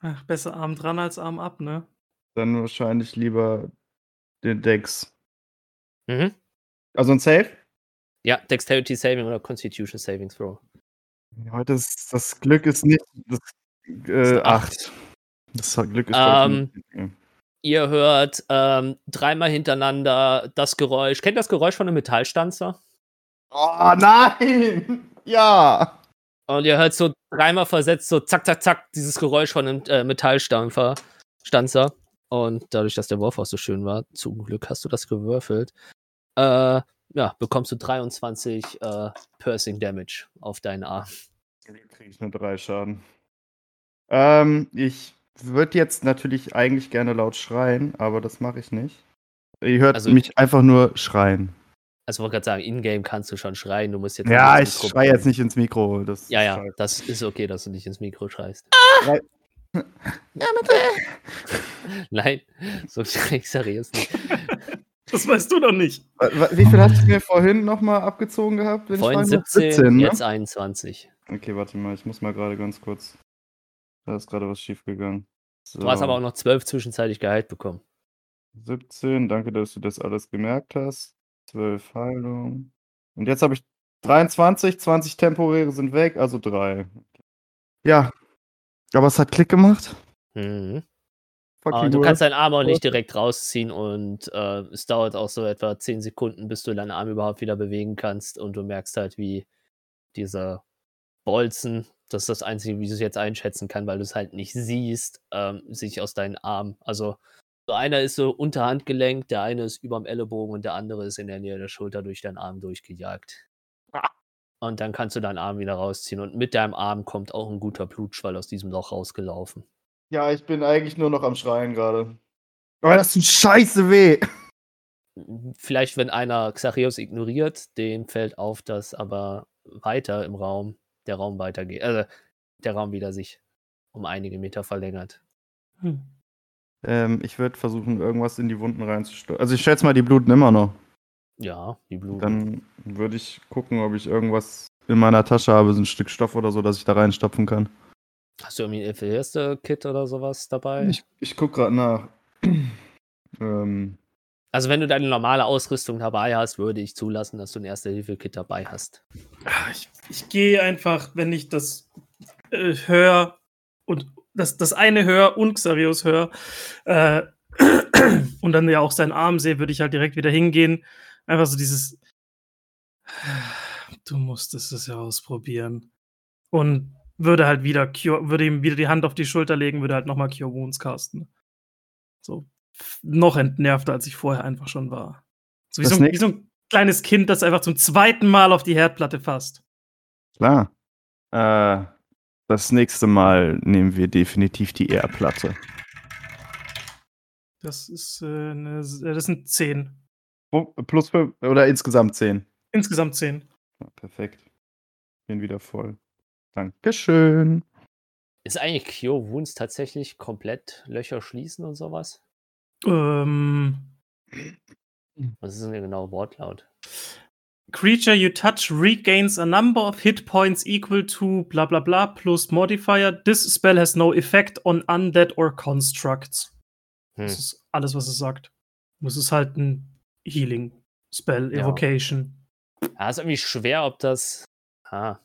S8: Ach, besser Arm dran als Arm ab, ne?
S2: Dann wahrscheinlich lieber den Dex.
S1: Mhm.
S2: Also ein Save?
S1: Ja, Dexterity Saving oder Constitution Saving Throw.
S2: Heute ist das Glück ist nicht das, äh, acht. Das Glück ist
S1: Ähm, Ihr hört ähm, dreimal hintereinander das Geräusch. Kennt ihr das Geräusch von einem Metallstanzer?
S2: Oh nein! Ja!
S1: Und ihr hört so dreimal versetzt, so zack, zack, zack, dieses Geräusch von einem äh, Metallstampfer, Stanzer. Und dadurch, dass der Wurf auch so schön war, zum Glück hast du das gewürfelt, äh, ja, bekommst du 23 äh, Piercing Damage auf deinen Arm.
S2: Kriege ich nur drei Schaden. Ähm, ich würde jetzt natürlich eigentlich gerne laut schreien, aber das mache ich nicht. Ihr hört
S1: Also-
S2: mich einfach nur schreien.
S1: Also ich wollte gerade sagen, in-game kannst du schon schreien, du musst jetzt
S2: Ja, ich schreie jetzt nicht ins Mikro. Das
S1: Ja, ja,
S2: scheiße.
S1: das ist okay, dass du nicht ins Mikro schreist.
S2: Ja, bitte.
S1: Nein, so schrei ich seriös nicht.
S8: Das weißt du doch nicht.
S2: Wie viel hast du mir vorhin nochmal abgezogen gehabt?
S1: Vorhin
S2: fragen darf?
S1: 17,
S2: ne?
S1: jetzt 21.
S2: Okay, warte mal, ich muss mal gerade ganz kurz. Da ist gerade was schiefgegangen. So,
S1: Du hast aber auch noch 12 zwischenzeitlich geheilt bekommen.
S2: 17, danke, dass du das alles gemerkt hast. 12 Heilung. Und jetzt habe ich 23, 20 temporäre sind weg, also 3. Ja. Aber es hat Klick gemacht.
S1: Mhm.
S2: Fucking
S1: du kannst deinen Arm auch nicht direkt rausziehen und äh, es dauert auch so etwa 10 Sekunden, bis du deinen Arm überhaupt wieder bewegen kannst und du merkst halt, wie dieser Bolzen, das ist das Einzige, wie du es jetzt einschätzen kann, weil du es halt nicht siehst, ähm, sich aus deinen Armen, also so einer ist so Unterhandgelenk, der eine ist überm Ellenbogen und der andere ist in der Nähe der Schulter durch deinen Arm durchgejagt. Und dann kannst du deinen Arm wieder rausziehen und mit deinem Arm kommt auch ein guter Blutschwall aus diesem Loch rausgelaufen.
S2: Ja, ich bin eigentlich nur noch am Schreien gerade. Aber das tut scheiße weh.
S1: vielleicht, wenn einer Xachios ignoriert, dem fällt auf, dass aber weiter im Raum der Raum weitergeht, also der Raum wieder sich um einige Meter verlängert.
S8: Hm.
S2: Ähm, ich würde versuchen, irgendwas in die Wunden reinzusteuern. Also ich schätze mal, die bluten immer noch.
S1: Ja, die Blumen.
S2: Dann würde ich gucken, ob ich irgendwas in meiner Tasche habe, so ein Stück Stoff oder so, dass ich da reinstopfen kann.
S1: Hast du irgendwie ein erste Kit oder sowas dabei?
S2: Ich, ich gucke gerade nach. ähm,
S1: Also wenn du deine normale Ausrüstung dabei hast, würde ich zulassen, dass du ein Erste-Hilfe-Kit dabei hast.
S8: Ah, Ich, ich gehe einfach, wenn ich das äh, höre und das, das eine höre und Xarius höre äh, und dann ja auch seinen Arm sehe, würde ich halt direkt wieder hingehen. Einfach so dieses, du musstest es ja ausprobieren. Und würde halt wieder Cure, würde ihm wieder die Hand auf die Schulter legen, würde halt nochmal Cure Wounds casten. So noch entnervter, als ich vorher einfach schon war. So wie, so ein, wie so ein kleines Kind, das einfach zum zweiten Mal auf die Herdplatte fasst.
S2: klar. Äh, das nächste Mal nehmen wir definitiv die Erdplatte.
S8: Das ist, äh, eine, äh, das sind zehn.
S2: Oh, Plus fünf oder insgesamt zehn.
S8: Insgesamt zehn.
S2: Ja, perfekt. Bin wieder voll. Dankeschön.
S1: Ist eigentlich Cure Wounds tatsächlich komplett Löcher schließen und sowas?
S8: Ähm,
S1: Was ist denn der genaue Wortlaut?
S8: creature you touch regains a number of hit points equal to bla bla bla plus modifier. This spell has no effect on undead or constructs.
S1: Hm.
S8: Das ist alles, was es sagt. Es ist halt ein Healing Spell,
S1: Ja.
S8: Evocation.
S1: Ja, ist irgendwie schwer, ob das. Ah.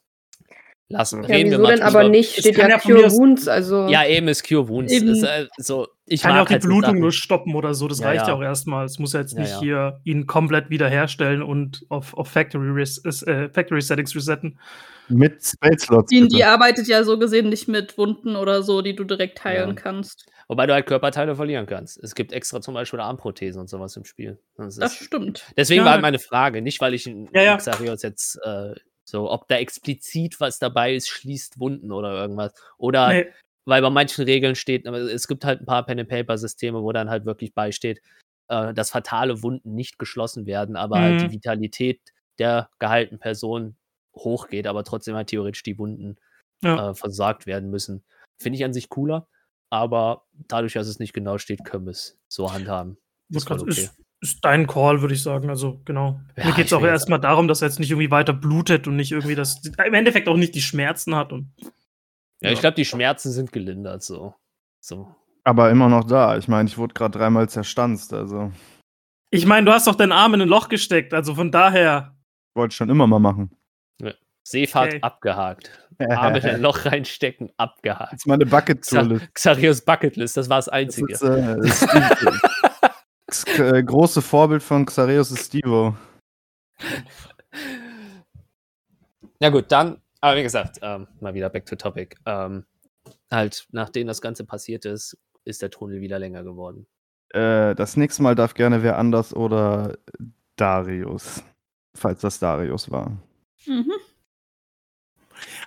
S1: Lassen,
S2: Ja,
S1: reden wir
S5: wieso
S1: mal
S5: denn aber
S1: drüber.
S5: nicht?
S8: Es
S5: Steht ja
S8: ja
S5: Cure Wounds, also.
S1: Ja, eben ist Cure Wounds.
S6: Eben.
S1: Ist, äh, so, ich
S8: Kann ja auch die
S1: halt
S8: Blutung nur stoppen oder so. Das
S1: Ja,
S8: reicht ja auch erstmal. Es muss ja jetzt nicht
S1: ja.
S8: hier ihn komplett wiederherstellen und auf, auf Factory, res äh, Factory Settings resetten.
S2: Mit Spellslots.
S6: Die, die arbeitet ja so gesehen nicht mit Wunden oder so, die du direkt heilen
S1: Ja.
S6: kannst.
S1: Wobei du halt Körperteile verlieren kannst. Es gibt extra zum Beispiel Armprothesen und sowas im Spiel. Das
S6: Das stimmt.
S1: deswegen
S8: Ja.
S1: war halt meine Frage, nicht weil ich in
S8: Ja, ja.
S1: Xarios jetzt äh, so, ob da explizit was dabei ist, schließt Wunden oder irgendwas. Oder
S8: Nee,
S1: weil bei manchen Regeln steht, aber es gibt halt ein paar Pen-and-Paper-Systeme, wo dann halt wirklich beisteht, äh, dass fatale Wunden nicht geschlossen werden, aber halt
S8: Mhm.
S1: die Vitalität der gehaltenen Person hochgeht, aber trotzdem halt theoretisch die Wunden
S8: Ja.
S1: äh, versorgt werden müssen. Finde ich an sich cooler, aber dadurch, dass es nicht genau steht, können wir es so handhaben.
S8: das kann,
S1: okay.
S8: ist, ist dein Call, würde ich sagen. Also, genau.
S1: Ja,
S8: Mir geht es auch erstmal darum, dass er jetzt nicht irgendwie weiter blutet und nicht irgendwie das. Im Endeffekt auch nicht die Schmerzen hat. Und,
S1: Ja, ich glaube, die Schmerzen sind gelindert so. So.
S2: Aber immer noch da. Ich meine, ich wurde gerade dreimal zerstanzt. Also,
S8: ich meine, du hast doch deinen Arm in ein Loch gesteckt. Also von daher.
S2: wollte ich schon immer mal machen.
S1: Seefahrt
S8: Okay.
S1: abgehakt. Arme in ein Loch reinstecken, abgehakt.
S2: Das ist meine bucket
S1: Xa
S2: tool
S1: Xarios Bucketlist, das war das
S2: Das
S1: Einzige.
S2: ist, äh, das das äh, große Vorbild von Xareus ist Stevo.
S1: Ja gut, dann, aber wie gesagt, ähm, mal wieder back to topic. Ähm, halt, nachdem das Ganze passiert ist, ist der Tunnel wieder länger geworden.
S2: Äh, das nächste Mal darf gerne wer anders oder Darius. falls das Darius war.
S6: Mhm.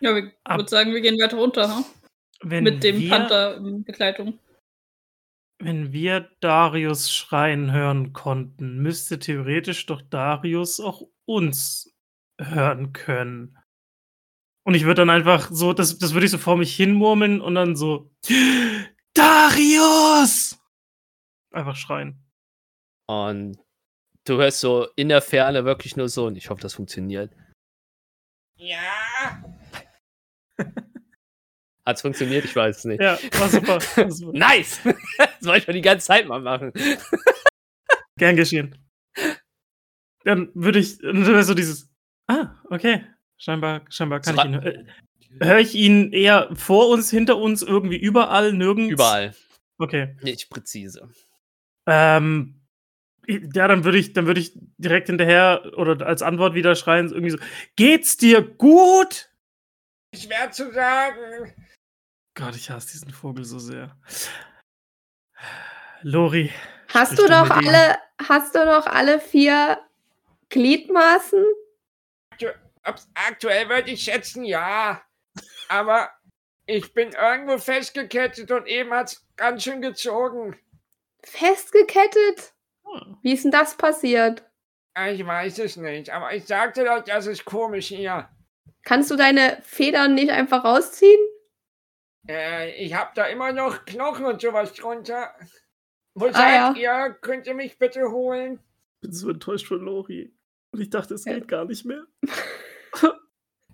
S6: Ja, ich würde sagen, wir gehen weiter runter, hm?
S8: Wenn
S6: mit dem
S8: wir,
S6: Panther in Begleitung.
S8: Wenn wir Darius schreien hören konnten, müsste theoretisch doch Darius auch uns hören können. Und ich würde dann einfach so, das, das würde ich so vor mich hinmurmeln und dann so, Darius! Einfach schreien.
S1: Und du hörst so in der Ferne wirklich nur so, und ich hoffe, das funktioniert.
S9: Ja.
S1: Hat's funktioniert? Ich weiß es nicht.
S8: Ja, war super. War super.
S1: Nice! das wollte ich schon die ganze Zeit mal machen.
S8: Gern geschehen. Dann würde ich, dann wäre so dieses, ah, okay, scheinbar, scheinbar kann
S1: So
S8: ich ihn hören. Höre ich ihn eher vor uns, hinter uns, irgendwie überall, nirgends?
S1: Überall.
S8: Okay.
S1: Nicht präzise.
S8: Ähm, ja, dann würde ich, dann würde ich direkt hinterher oder als Antwort wieder schreien, irgendwie so, geht's dir gut?
S9: Schwer zu sagen.
S8: Gott, ich hasse diesen Vogel so sehr. Lori,
S5: Hast du
S8: doch
S5: noch
S8: mit ihm.
S5: alle, hast du noch alle vier Gliedmaßen?
S9: Ob's aktuell würde ich schätzen, ja. Aber ich bin irgendwo festgekettet und eben hat's ganz schön gezogen.
S5: Festgekettet?
S8: Hm.
S5: Wie ist denn das passiert?
S9: Ah, Ich weiß es nicht, aber ich sagte doch, das ist komisch hier.
S5: Kannst du deine Federn nicht einfach rausziehen?
S9: Äh, ich hab da immer noch Knochen und sowas drunter. Wo
S5: Ah,
S9: seid ihr? Könnt ihr mich bitte holen?
S8: bin so enttäuscht von Lori. Und ich dachte, es
S5: Ja.
S8: geht gar nicht mehr.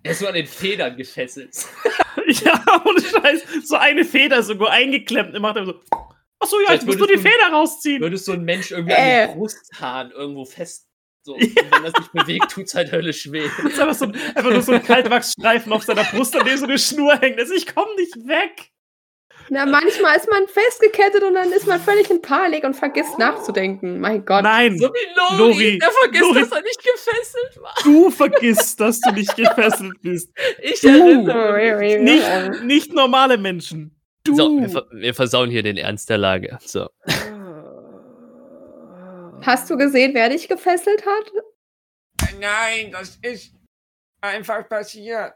S1: Er ist so an den Federn gefesselt.
S8: ja, ohne Scheiß. So eine Feder sogar eingeklemmt. Er macht er so, ach so, ja,
S1: Vielleicht
S8: jetzt musst du die
S1: du-
S8: Feder rausziehen.
S1: Würdest so ein Mensch irgendwie
S5: Äh.
S1: an den Brusthahn irgendwo fest. So, und wenn das nicht bewegt, tut's halt höllisch weh.
S8: Das ist einfach, so ein, einfach nur so ein Kaltwachsstreifen auf seiner Brust, an dem so eine Schnur hängt. Also ich komme nicht weg.
S5: Na, manchmal ist man festgekettet und dann ist man völlig in Panik und vergisst nachzudenken. Mein Gott.
S8: Nein,
S1: So wie Lori,
S8: Lori,
S1: der vergisst,
S8: Lori.
S1: dass er nicht gefesselt war.
S8: du vergisst, dass du nicht gefesselt bist.
S1: Ich
S8: Du.
S1: erinnere.
S8: Nicht, nicht normale Menschen. Du.
S1: So, wir, wir versauen hier den Ernst der Lage. So.
S5: Hast du gesehen, wer dich gefesselt hat?
S9: Nein, das ist einfach passiert.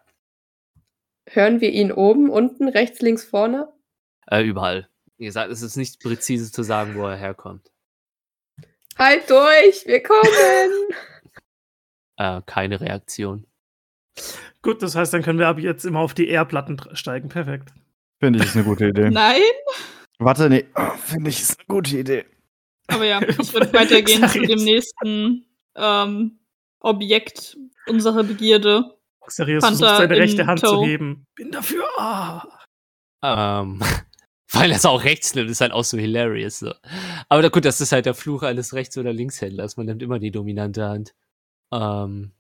S5: Hören wir ihn oben, unten, rechts, links, vorne?
S1: Äh, überall. Wie gesagt, es ist nicht präzise zu sagen, wo er herkommt.
S5: Halt durch, wir kommen!
S1: Äh, keine Reaktion.
S8: Gut, das heißt, dann können wir ab jetzt immer auf die Erdplatten steigen. Perfekt.
S2: Finde ich, ist eine gute Idee.
S6: Nein,
S2: Warte, nee. Oh, Finde ich, ist eine gute Idee.
S6: Aber ja, ich würde weitergehen zu dem nächsten ähm, Objekt unserer Begierde.
S8: Seriös
S6: Panther
S8: versucht seine
S6: in
S8: rechte Hand zu
S6: tow.
S8: heben. Bin dafür. Ah.
S1: Ähm, weil er es auch rechts nimmt, ist halt auch so hilarious. So. Aber na gut, das ist halt der Fluch eines Rechts- oder Linkshändlers. Man nimmt immer die dominante Hand. Ähm,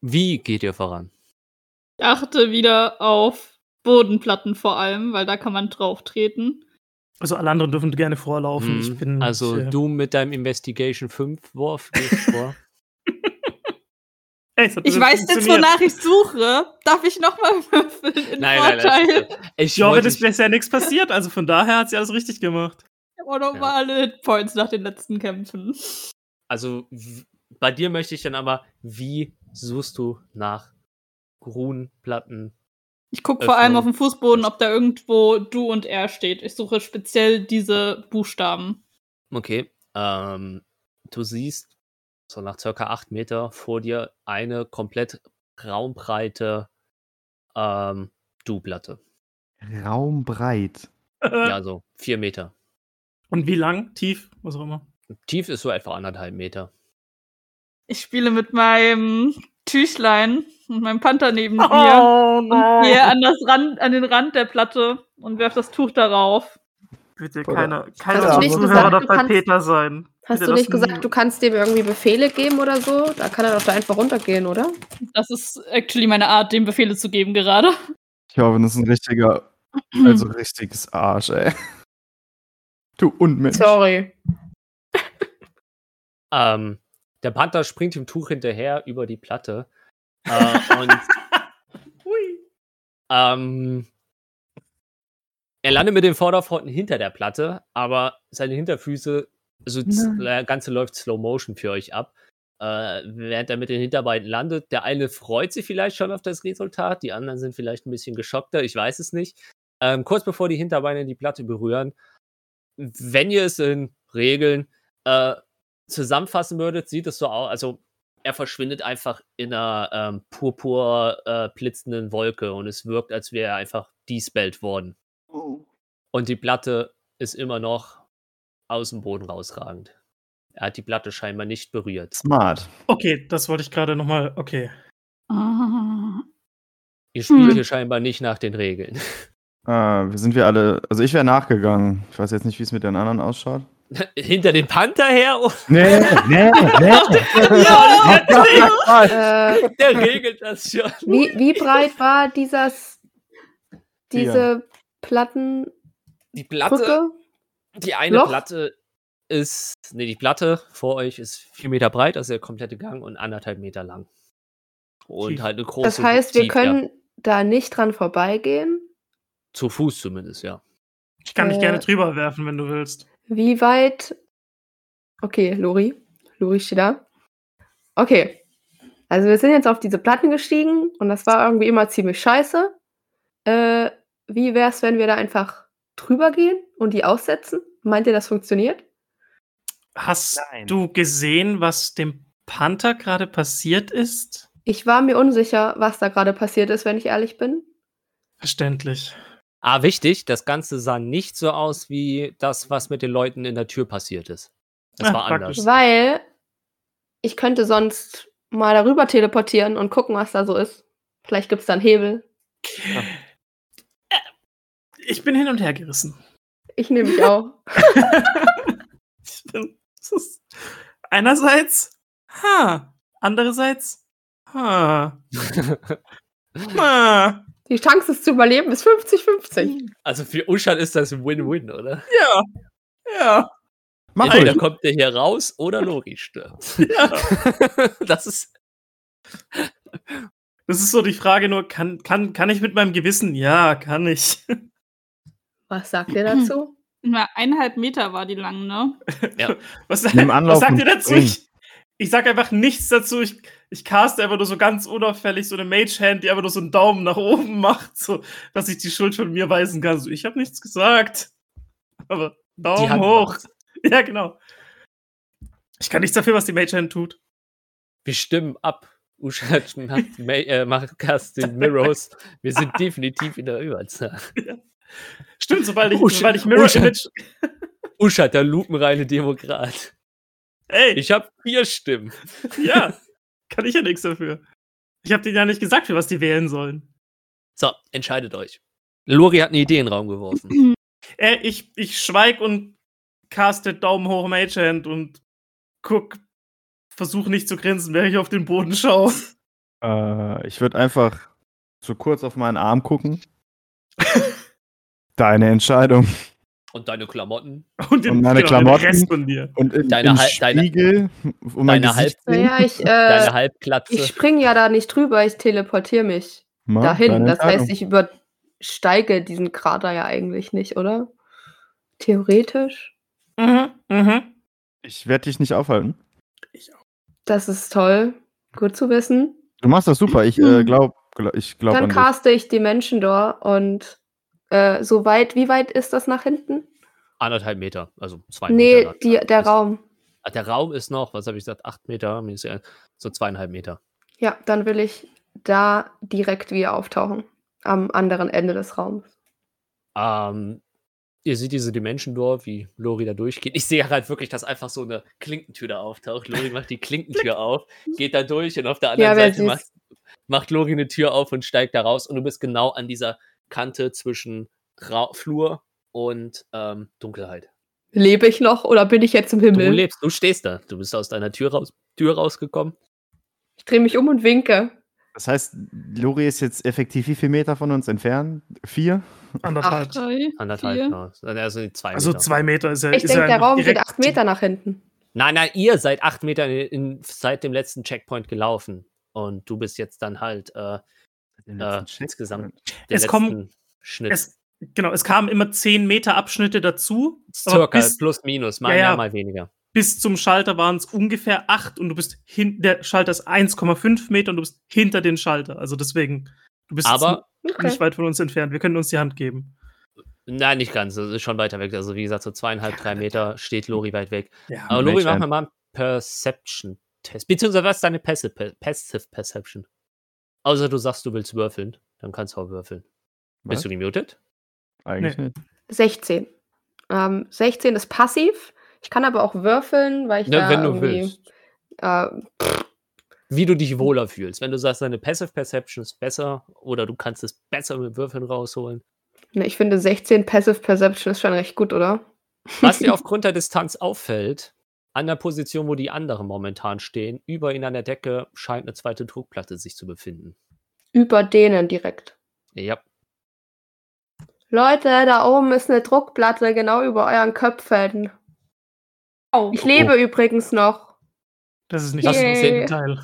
S1: wie geht ihr voran?
S6: Ich achte wieder auf Bodenplatten vor allem, weil da kann man drauf treten.
S8: Also alle anderen dürfen gerne vorlaufen. Ich
S1: Mhm.
S8: bin.
S1: also
S8: ich, äh,
S1: du mit deinem Investigation 5 Wurf gehst vor.
S8: Ey, es hat
S6: Ich weiß jetzt, wonach ich suche. Darf ich nochmal würfeln? In
S1: nein, nein,
S6: Vorteil?
S1: nein. Ich
S8: Ja, aber
S1: wollte
S8: das ist bisher nichts passiert. Also von daher hat sie alles richtig gemacht.
S6: Ich habe auch nochmal alle Hitpoints nach den letzten Kämpfen.
S1: also bei dir möchte ich dann aber, wie suchst du nach Grunplatten?
S6: Ich gucke vor allem
S1: Öffnung.
S6: auf dem Fußboden, ob da irgendwo du und er steht. Ich suche speziell diese Buchstaben.
S1: Okay. Ähm, du siehst so nach circa acht Meter vor dir eine komplett raumbreite ähm, Du-Platte.
S2: Raumbreit.
S1: Ja, so vier Meter.
S8: Und wie lang? Tief? Was auch immer.
S1: Tief ist so etwa anderthalb Meter.
S6: Ich spiele mit meinem Tüchlein und meinem Panther neben mir.
S8: Oh
S6: Und gehe an, das Rand, an den Rand der Platte und werfe das Tuch darauf.
S8: Bitte
S2: Oder-
S8: keiner,
S5: Hast du nicht
S8: Zuhörer
S5: gesagt,
S8: bei Peter sein.
S5: Hast
S8: Bitte
S5: du nicht
S8: nie-
S5: gesagt, du kannst dem irgendwie Befehle geben oder so? Da kann er doch da einfach runtergehen, oder?
S6: Das ist actually meine Art, dem Befehle zu geben gerade.
S2: Ich hoffe, das ist ein richtiger, also richtiges Arsch, ey. Du Unmensch.
S5: Sorry.
S1: Ähm, der Panther springt dem Tuch hinterher über die Platte. Äh, und
S8: Hui.
S1: ähm, er landet mit den Vorderpfoten hinter der Platte, aber seine Hinterfüße, also das
S5: Nein.
S1: Ganze läuft Slow Motion für euch ab. äh, während er mit den Hinterbeinen landet. Der eine freut sich vielleicht schon auf das Resultat, die anderen sind vielleicht ein bisschen geschockter, ich weiß es nicht. Ähm, kurz bevor die Hinterbeine die Platte berühren, wenn ihr es in Regeln äh, zusammenfassen würdet, sieht es so aus, also er verschwindet einfach in einer ähm, purpur äh, blitzenden Wolke und es wirkt, als wäre er einfach despellt worden.
S2: Oh.
S1: Und die Platte ist immer noch aus dem Boden rausragend. Er hat die Platte scheinbar nicht berührt.
S2: Smart.
S8: Okay, das wollte ich gerade nochmal. Okay.
S6: Ah.
S1: Ihr spielt
S6: Hm.
S1: hier scheinbar nicht nach den Regeln.
S2: Äh, sind wir alle. Also ich wäre nachgegangen. Ich weiß jetzt nicht, wie es mit den anderen ausschaut.
S1: Hinter dem Panther her?
S2: Nee, nee, nee.
S5: Äh,
S1: der regelt das schon.
S5: wie, wie breit war dieses, diese Plattenbrücke?
S1: Die Platte, die eine
S5: Loch?
S1: Platte ist, nee, die Platte vor euch ist vier Meter breit, also der komplette Gang und anderthalb Meter lang. Und
S8: Tief.
S1: halt eine große
S5: Das heißt, wir
S1: Tiefe,
S5: können da nicht dran vorbeigehen.
S1: Zu Fuß zumindest, ja.
S8: Ich kann dich
S5: Äh,
S8: gerne drüber werfen, wenn du willst.
S5: Wie weit? Okay, Lori. Lori steht da. Okay. Also wir sind jetzt auf diese Platten gestiegen und das war irgendwie immer ziemlich scheiße. Äh, wie wäre es, wenn wir da einfach drüber gehen und die aussetzen? Meint ihr, das funktioniert?
S8: Hast
S2: Nein.
S8: du gesehen, was dem Panther gerade passiert ist?
S5: Ich war mir unsicher, was da gerade passiert ist, wenn ich ehrlich bin.
S8: Verständlich.
S1: Ah, wichtig, das Ganze sah nicht so aus wie das, was mit den Leuten in der Tür passiert ist. Das
S8: Ah,
S1: war
S8: praktisch.
S1: anders.
S5: Weil ich könnte sonst mal darüber teleportieren und gucken, was da so ist. Vielleicht gibt es da einen Hebel.
S8: Ich bin hin und her gerissen.
S5: Ich nehme mich auch.
S8: Ich bin, einerseits, ha, andererseits, ha, ha.
S5: Die Chance, es zu überleben, ist 50-50.
S1: Also für Uschan ist das ein Win-Win, oder?
S8: Ja, ja,
S2: Mach
S1: Entweder kommt der hier raus oder Lori stirbt.
S8: ja.
S1: das ist.
S8: Das ist so die Frage nur, kann, kann, kann ich mit meinem Gewissen? Ja, kann ich.
S5: Was sagt ihr dazu?
S6: Na, eineinhalb Meter war die lang, ne?
S8: Was,
S2: Nimm Anlauf
S8: was sagt ihr dazu? Ich, ich sag einfach nichts dazu. Ich, ich caste einfach nur so ganz unauffällig so eine Mage-Hand, die einfach nur so einen Daumen nach oben macht, so, dass ich die Schuld von mir weisen kann. So, ich habe nichts gesagt. Aber Daumen hoch.
S1: macht's.
S8: Ja, genau. Ich kann nichts dafür, was die Mage-Hand tut.
S1: Wir stimmen ab. Uschan macht, Ma- äh, macht Cast den Mirrors. Wir sind definitiv in der Überzahl.
S8: Stimmt, sobald ich,
S1: shit.
S8: sobald ich Mirror
S1: shit.
S8: Image.
S1: Uschan, der lupenreine Demokrat.
S8: Ey,
S1: Ich habe vier Stimmen.
S8: ja, kann ich ja nichts dafür. Ich habe denen ja nicht gesagt, für was die wählen sollen.
S1: So, entscheidet euch. Lori hat eine Idee in den Raum geworfen.
S8: Äh, ich, ich schweig und caste Daumen hoch Mage Hand und guck, versuch nicht zu grinsen, während ich auf den Boden schaue.
S2: Äh, ich würde einfach so kurz auf meinen Arm gucken. Deine Entscheidung.
S1: Und deine Klamotten.
S8: Und, den,
S2: Und meine
S8: den
S2: Klamotten.
S8: Rest von dir.
S2: Und in,
S1: Deine
S2: im
S1: Hal- deine-
S2: Spiegel, um mein
S1: deine
S2: Gesicht sehen.
S5: Naja, ich,
S1: Deine
S5: äh,
S1: Halbglatze.
S5: ich springe ja da nicht drüber, ich teleportiere mich
S2: Ma,
S5: dahin.
S2: deine
S5: Das heißt, ich übersteige diesen Krater ja eigentlich nicht, oder? Theoretisch.
S8: Mhm, mhm.
S2: Ich werde dich nicht aufhalten.
S5: Das ist toll. Gut zu wissen.
S2: Du machst das super. Ich äh, glaube glaub, ich glaub
S5: Dann
S2: an dich.
S5: caste ich Dimension-Door und äh, so weit, wie weit ist das nach hinten?
S1: Anderthalb Meter, also zwei
S5: Nee,
S1: Meter.
S5: die, der
S1: Das-
S5: Raum.
S1: Der Raum ist noch, was habe ich gesagt, acht Meter, so zweieinhalb Meter.
S5: Ja, dann will ich da direkt wieder auftauchen. Am anderen Ende des Raums.
S1: Ähm, ihr seht diese Dimension Door, wie Lori da durchgeht. Ich sehe halt wirklich, dass einfach so eine Klinkentür da auftaucht. Lori macht die Klinkentür auf, geht da durch und auf der anderen
S5: Ja,
S1: Seite macht, macht Lori eine Tür auf und steigt da raus und du bist genau an dieser Kante zwischen Ra Flur und ähm, Dunkelheit.
S5: Lebe ich noch oder bin ich jetzt im
S1: Du
S5: Himmel?
S1: lebst, du stehst da. Du bist aus deiner Tür, raus, Tür rausgekommen.
S5: Ich drehe mich um und winke.
S2: Das heißt, Lori ist jetzt effektiv wie viele Meter von uns entfernt? Vier?
S8: Anderthalb.
S6: Drei,
S1: Anderthalb,
S6: vier.
S1: genau. Also zwei
S8: Also
S1: Meter.
S8: zwei Meter ist ja.
S5: Ich
S8: ist
S5: denke,
S8: ja
S5: der Raum geht acht Meter nach hinten.
S1: Nein, nein, ihr seid acht Meter in, in, seit dem letzten Checkpoint gelaufen. Und du bist jetzt dann halt äh, äh, insgesamt der
S8: Es kommen-
S1: Schnitt.
S8: Es, genau, es kamen immer 10 Meter Abschnitte dazu.
S1: Circa,
S8: bis-
S1: plus minus, mal
S8: Ja,
S1: mehr, mal weniger.
S8: bis zum Schalter waren es ungefähr 8 und du bist hin, der Schalter ist 1,5 Meter und du bist hinter den Schalter. Also deswegen, du bist
S1: Aber
S5: Okay.
S8: nicht weit von uns entfernt. Wir können uns die Hand geben.
S1: nein, nicht ganz. Das ist schon weiter weg. Also wie gesagt, so zweieinhalb, drei Meter steht Lori weit weg.
S8: Ja,
S1: Aber Lori,
S2: Mage
S1: mach mir mal einen Perception-Test. Beziehungsweise was ist deine Passive, Passive Perception? Außer du sagst, du willst würfeln. Dann kannst du auch würfeln.
S2: Was?
S1: Bist du gemutet?
S2: Eigentlich nicht.
S5: 16. Ähm, 16 ist passiv. Ich kann aber auch würfeln, weil ich
S1: Ne,
S5: da
S1: wenn du
S5: irgendwie,
S1: willst.
S5: Äh,
S1: Wie du dich wohler fühlst. Wenn du sagst, deine Passive Perception ist besser oder du kannst es besser mit Würfeln rausholen.
S5: ne, ich finde 16 Passive Perception ist schon recht gut, oder?
S1: Was dir aufgrund der Distanz auffällt, an der Position, wo die anderen momentan stehen, über ihnen an der Decke scheint eine zweite Druckplatte sich zu befinden.
S5: Über denen direkt.
S1: Ja.
S5: Leute, da oben ist eine Druckplatte genau über euren Köpfen.
S6: Oh.
S5: Ich lebe übrigens noch.
S8: Das ist nicht
S1: Das
S8: das
S1: ist
S5: Yay.
S8: Detail.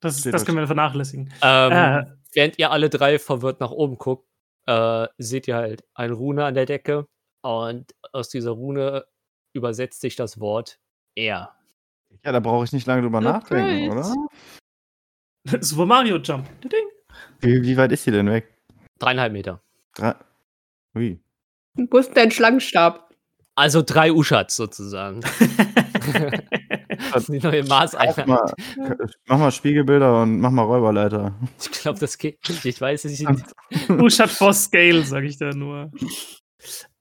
S8: Das, das können wir vernachlässigen.
S1: Ähm,
S8: Äh.
S1: Während ihr alle drei verwirrt nach oben guckt, äh, seht ihr halt eine Rune an der Decke und aus dieser Rune übersetzt sich das Wort er.
S2: Ja, da brauche ich nicht lange drüber nachdenken,
S6: Alright.
S2: oder?
S8: Super Mario Jump. Ding.
S2: Wie, wie weit ist die denn weg?
S1: Dreieinhalb Meter.
S2: Drei. Ui.
S5: Wo ist denn dein Schlangenstab?
S1: Also drei Uschats sozusagen. das ist die neue
S2: Mach
S1: Maßeinheit.
S2: mal, mach mal Spiegelbilder und mach mal Räuberleiter.
S1: Ich glaube, das geht nicht. Ich weiß es nicht.
S8: Push hat for Scale, sag ich da nur.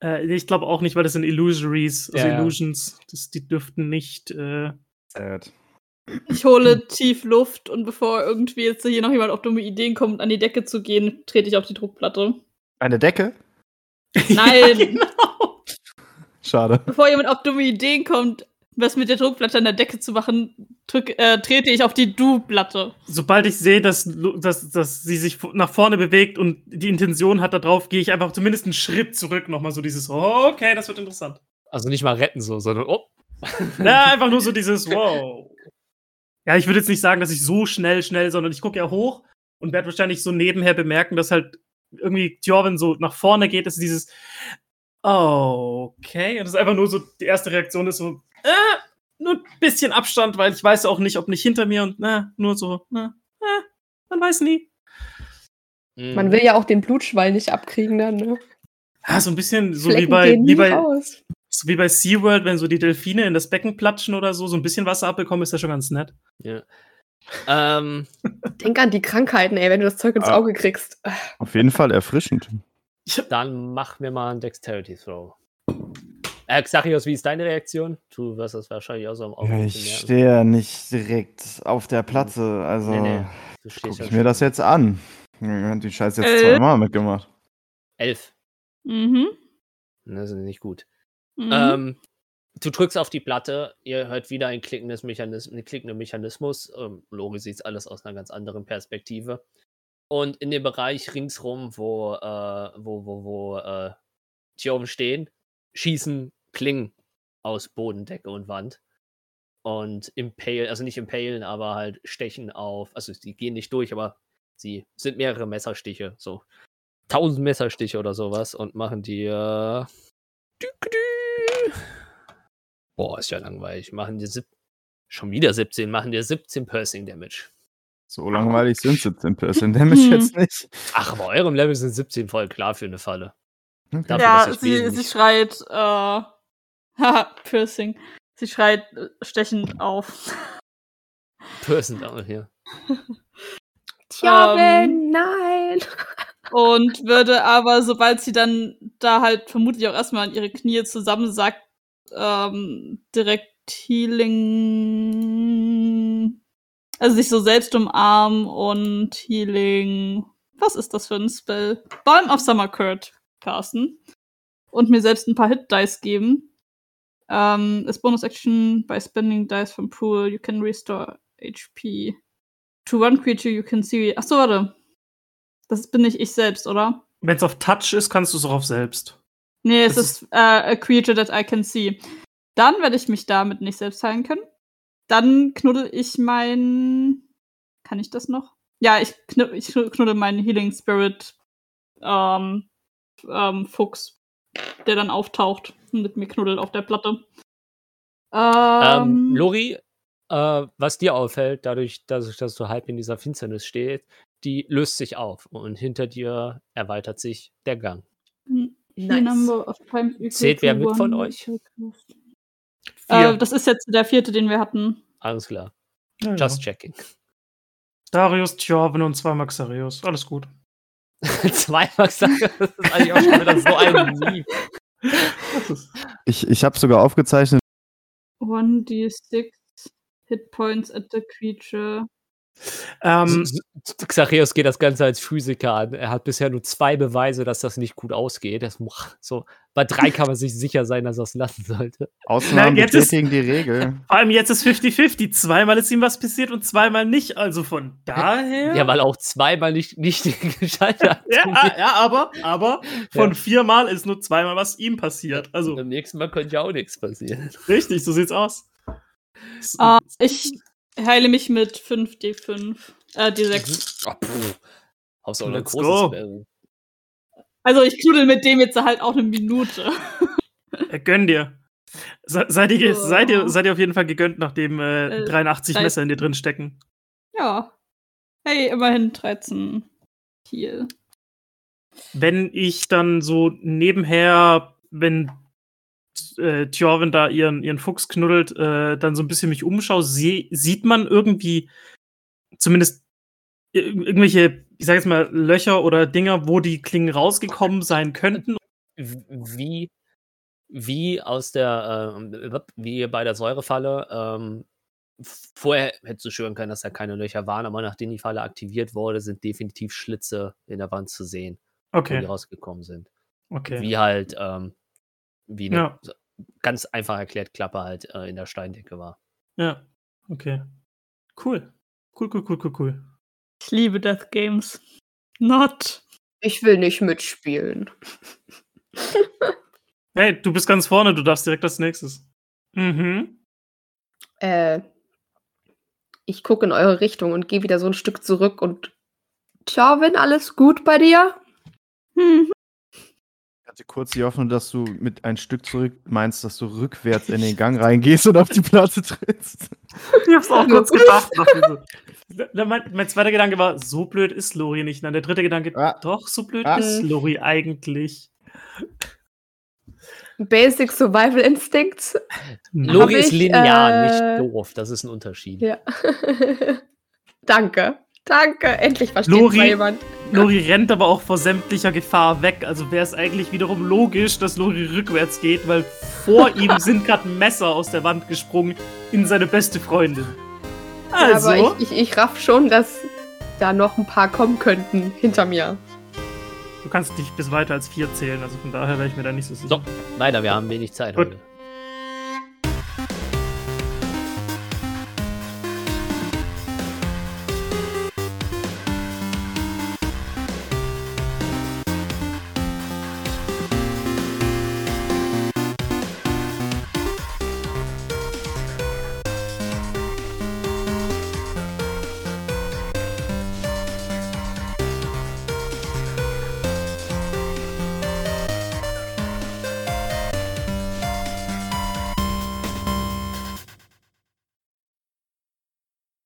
S8: Äh, ich glaube auch nicht, weil das sind Illusories, also
S1: Ja, ja.
S8: Illusions. Das, die dürften nicht. Äh,
S2: Sad.
S6: Ich hole tief Luft und bevor irgendwie jetzt hier noch jemand auf dumme Ideen kommt, an die Decke zu gehen, trete ich auf die Druckplatte.
S2: Eine Decke?
S6: Nein.
S8: ja, genau.
S2: Schade.
S6: Bevor jemand auf dumme Ideen kommt, was mit der Druckplatte an der Decke zu machen, drück, äh, trete ich auf die Du-Platte.
S8: Sobald ich sehe, dass, dass, dass sie sich nach vorne bewegt und die Intention hat da drauf, gehe ich einfach zumindest einen Schritt zurück. Nochmal so dieses, oh, okay, das wird interessant.
S1: Also nicht mal retten so, sondern oh.
S8: Ja, einfach nur so dieses, wow. Ja, ich würde jetzt nicht sagen, dass ich so schnell, schnell, sondern ich gucke ja hoch und werde wahrscheinlich so nebenher bemerken, dass halt irgendwie Tjorven so nach vorne geht, ist dieses, okay. Und das ist einfach nur so, die erste Reaktion ist so, äh, nur ein bisschen Abstand, weil ich weiß auch nicht, ob nicht hinter mir und, na, nur so, na, äh, man weiß nie.
S1: Mhm.
S5: Man will ja auch den Blutschwall nicht abkriegen dann, ne?
S8: Ja, so ein bisschen so wie bei, wie bei,
S5: raus.
S8: so wie bei SeaWorld, wenn so die Delfine in das Becken platschen oder so, so ein bisschen Wasser abbekommen, ist ja schon ganz nett.
S1: Ja. Ähm,
S5: Denk an die Krankheiten, ey, wenn du das Zeug ins
S2: Ah.
S5: Auge kriegst.
S2: Auf jeden Fall erfrischend.
S1: dann mach mir mal einen Dexterity Throw. Äh, Xarios, wie ist deine Reaktion? Du wirst das wahrscheinlich auch so am Auge
S2: Ja, ich stehe ja nicht direkt auf der Platte, also
S1: Nee, nee.
S2: Guck
S1: stehst ja
S2: ich mir das jetzt an. Ja, Die Scheiße jetzt
S6: Äh.
S2: zweimal mitgemacht.
S1: Elf.
S6: Mhm.
S1: Das ist nicht gut.
S6: mhm.
S1: Ähm, du drückst auf die Platte, ihr hört wieder ein klickendes Mechanismus, einen klickenden Mechanismus. Ähm, Lori sieht alles aus einer ganz anderen Perspektive. Und in dem Bereich ringsrum, wo, äh, wo, wo, wo äh, Tioben stehen, schießen Klingen aus Boden, Decke und Wand. Und impale, also nicht impalen, aber halt stechen auf, also die gehen nicht durch, aber sie sind mehrere Messerstiche, so tausend Messerstiche oder sowas und machen die äh. Boah, ist ja langweilig. Machen dir sieb schon wieder 17, machen dir 17 Piercing Damage.
S2: So langweilig sind 17 Person Damage
S6: Hm.
S2: jetzt nicht.
S1: Ach, bei eurem Level sind 17 voll klar für eine Falle.
S2: Okay.
S1: Dafür,
S6: ja, sie, sie schreit, äh, haha, Piercing. Sie schreit äh, stechend auf.
S1: Person down hier.
S5: Tjorven,
S6: Ähm,
S5: nein!
S6: Und würde aber, sobald sie dann da halt vermutlich auch erstmal an ihre Knie zusammensackt, ähm, direkt Healing. Also sich so selbst umarmen und Healing. Was ist das für ein Spell? Balm of Summer Curd casten. Und mir selbst ein paar Hit-Dice geben. Ähm, as Bonus Action by spending dice from pool, you can restore HP to one creature you can see. Ach so, warte. Das bin nicht ich selbst, oder?
S8: Wenn es auf Touch ist, kannst du es auch auf selbst.
S6: Nee, es
S8: Das
S6: ist äh, a creature that I can see. Dann werde ich mich damit nicht selbst heilen können. Dann knuddel ich mein. Kann ich das noch? Ja, ich, knu ich knuddel meinen Healing Spirit ähm, ähm, Fuchs, der dann auftaucht mit mir knuddelt auf der Platte.
S1: Ähm,
S6: Ähm,
S1: Lori, äh, was dir auffällt, dadurch, dass, dass du halb in dieser Finsternis stehst, die löst sich auf und hinter dir erweitert sich der Gang.
S5: Nice.
S1: Zählt wer mit von euch?
S6: Äh, das ist jetzt der vierte, den wir hatten.
S1: Alles klar.
S8: Ja,
S1: Just
S8: ja.
S1: checking.
S8: Darius, Tjorven und zwei Maxareus. Alles gut.
S1: Zwei Max das ist eigentlich auch schon wieder so ein Lieb.
S2: Ich, ich habe sogar aufgezeichnet,
S6: 1d6 Hit Points at the creature.
S8: Ähm,
S1: Xareus geht das Ganze als Physiker an. Er hat bisher nur zwei Beweise, dass das nicht gut ausgeht. Das, so, bei drei kann man sich sicher sein, dass er es lassen sollte.
S2: Ausnahmen
S8: Na, jetzt ist-
S2: bestätigen die Regel.
S8: vor allem jetzt ist 50-50. Zweimal ist ihm was passiert und zweimal nicht. Also von daher.
S1: Ja, weil auch zweimal nicht, nicht geschaltet hat.
S8: Ja, ah, ja, aber, aber von
S1: Ja.
S8: viermal ist nur zweimal was ihm passiert. Also
S1: Beim nächsten Mal könnte ja auch nichts passieren.
S8: richtig, so sieht's aus.
S6: Ah, ich heile mich mit 5d5. Äh, d6.
S1: Oh, pff. Haus auch ein
S8: Let's
S1: großes
S8: go.
S6: Also ich knuddel mit dem jetzt halt auch eine Minute.
S8: Äh, Gönn dir. Se seid, ihr,
S6: Oh.
S8: seid, ihr, seid ihr auf jeden Fall gegönnt, nachdem äh,
S6: Äh,
S8: 83
S6: drei-
S8: Messer in dir drin stecken.
S6: Ja. Hey, immerhin 13 Heal.
S8: Wenn ich dann so nebenher, wenn äh, Tjorven da ihren, ihren Fuchs knuddelt, äh, dann so ein bisschen mich umschaue, seh, sieht man irgendwie zumindest ir irgendwelche, ich sag jetzt mal, Löcher oder Dinger, wo die Klingen rausgekommen sein könnten.
S1: Wie, wie aus der, ähm, wie bei der Säurefalle, ähm, vorher hättest du schwören können, dass da keine Löcher waren, aber nachdem die Falle aktiviert wurde, sind definitiv Schlitze in der Wand zu sehen, wo die
S8: Okay,
S1: rausgekommen sind.
S8: okay.
S1: Wie halt, ähm, wie eine
S8: Ja.
S1: ganz einfach erklärt Klappe halt äh, in der Steindecke war.
S8: Ja, okay. Cool. Cool, cool, cool, cool, cool.
S6: Ich liebe Death Games. Not.
S5: Ich will nicht mitspielen.
S8: Hey, du bist ganz vorne, du darfst direkt als nächstes. Mhm.
S5: Äh, ich gucke in eure Richtung und gehe wieder so ein Stück zurück und Tjorvin, alles gut bei dir?
S6: Hm.
S2: Hatte kurz die Hoffnung, dass du mit ein Stück zurück meinst, dass du rückwärts in den Gang reingehst und auf die Platte trittst.
S8: Ich hab's auch kurz gedacht. so. Mein, mein zweiter Gedanke war, so blöd ist Lori nicht. Dann der dritte Gedanke,
S2: Ah.
S8: doch, so blöd
S2: Ah.
S8: ist Lori eigentlich.
S5: Basic Survival Instincts.
S1: Lori ist
S5: ich,
S1: linear,
S5: äh,
S1: nicht doof. Das ist ein Unterschied.
S5: Ja. Danke. Danke. Endlich versteht
S8: Lori-
S5: mal jemand.
S8: Lori rennt aber auch vor sämtlicher Gefahr weg. Also wäre es eigentlich wiederum logisch, dass Lori rückwärts geht, weil vor ihm sind gerade Messer aus der Wand gesprungen in seine beste Freundin.
S5: Ja,
S8: Also,
S5: aber ich, ich, ich raff schon, dass da noch ein paar kommen könnten hinter mir.
S8: du kannst nicht bis weiter als vier zählen, also von daher wäre ich mir da nicht so sicher.
S1: So, leider, wir haben wenig Zeit
S8: Gut.
S1: heute.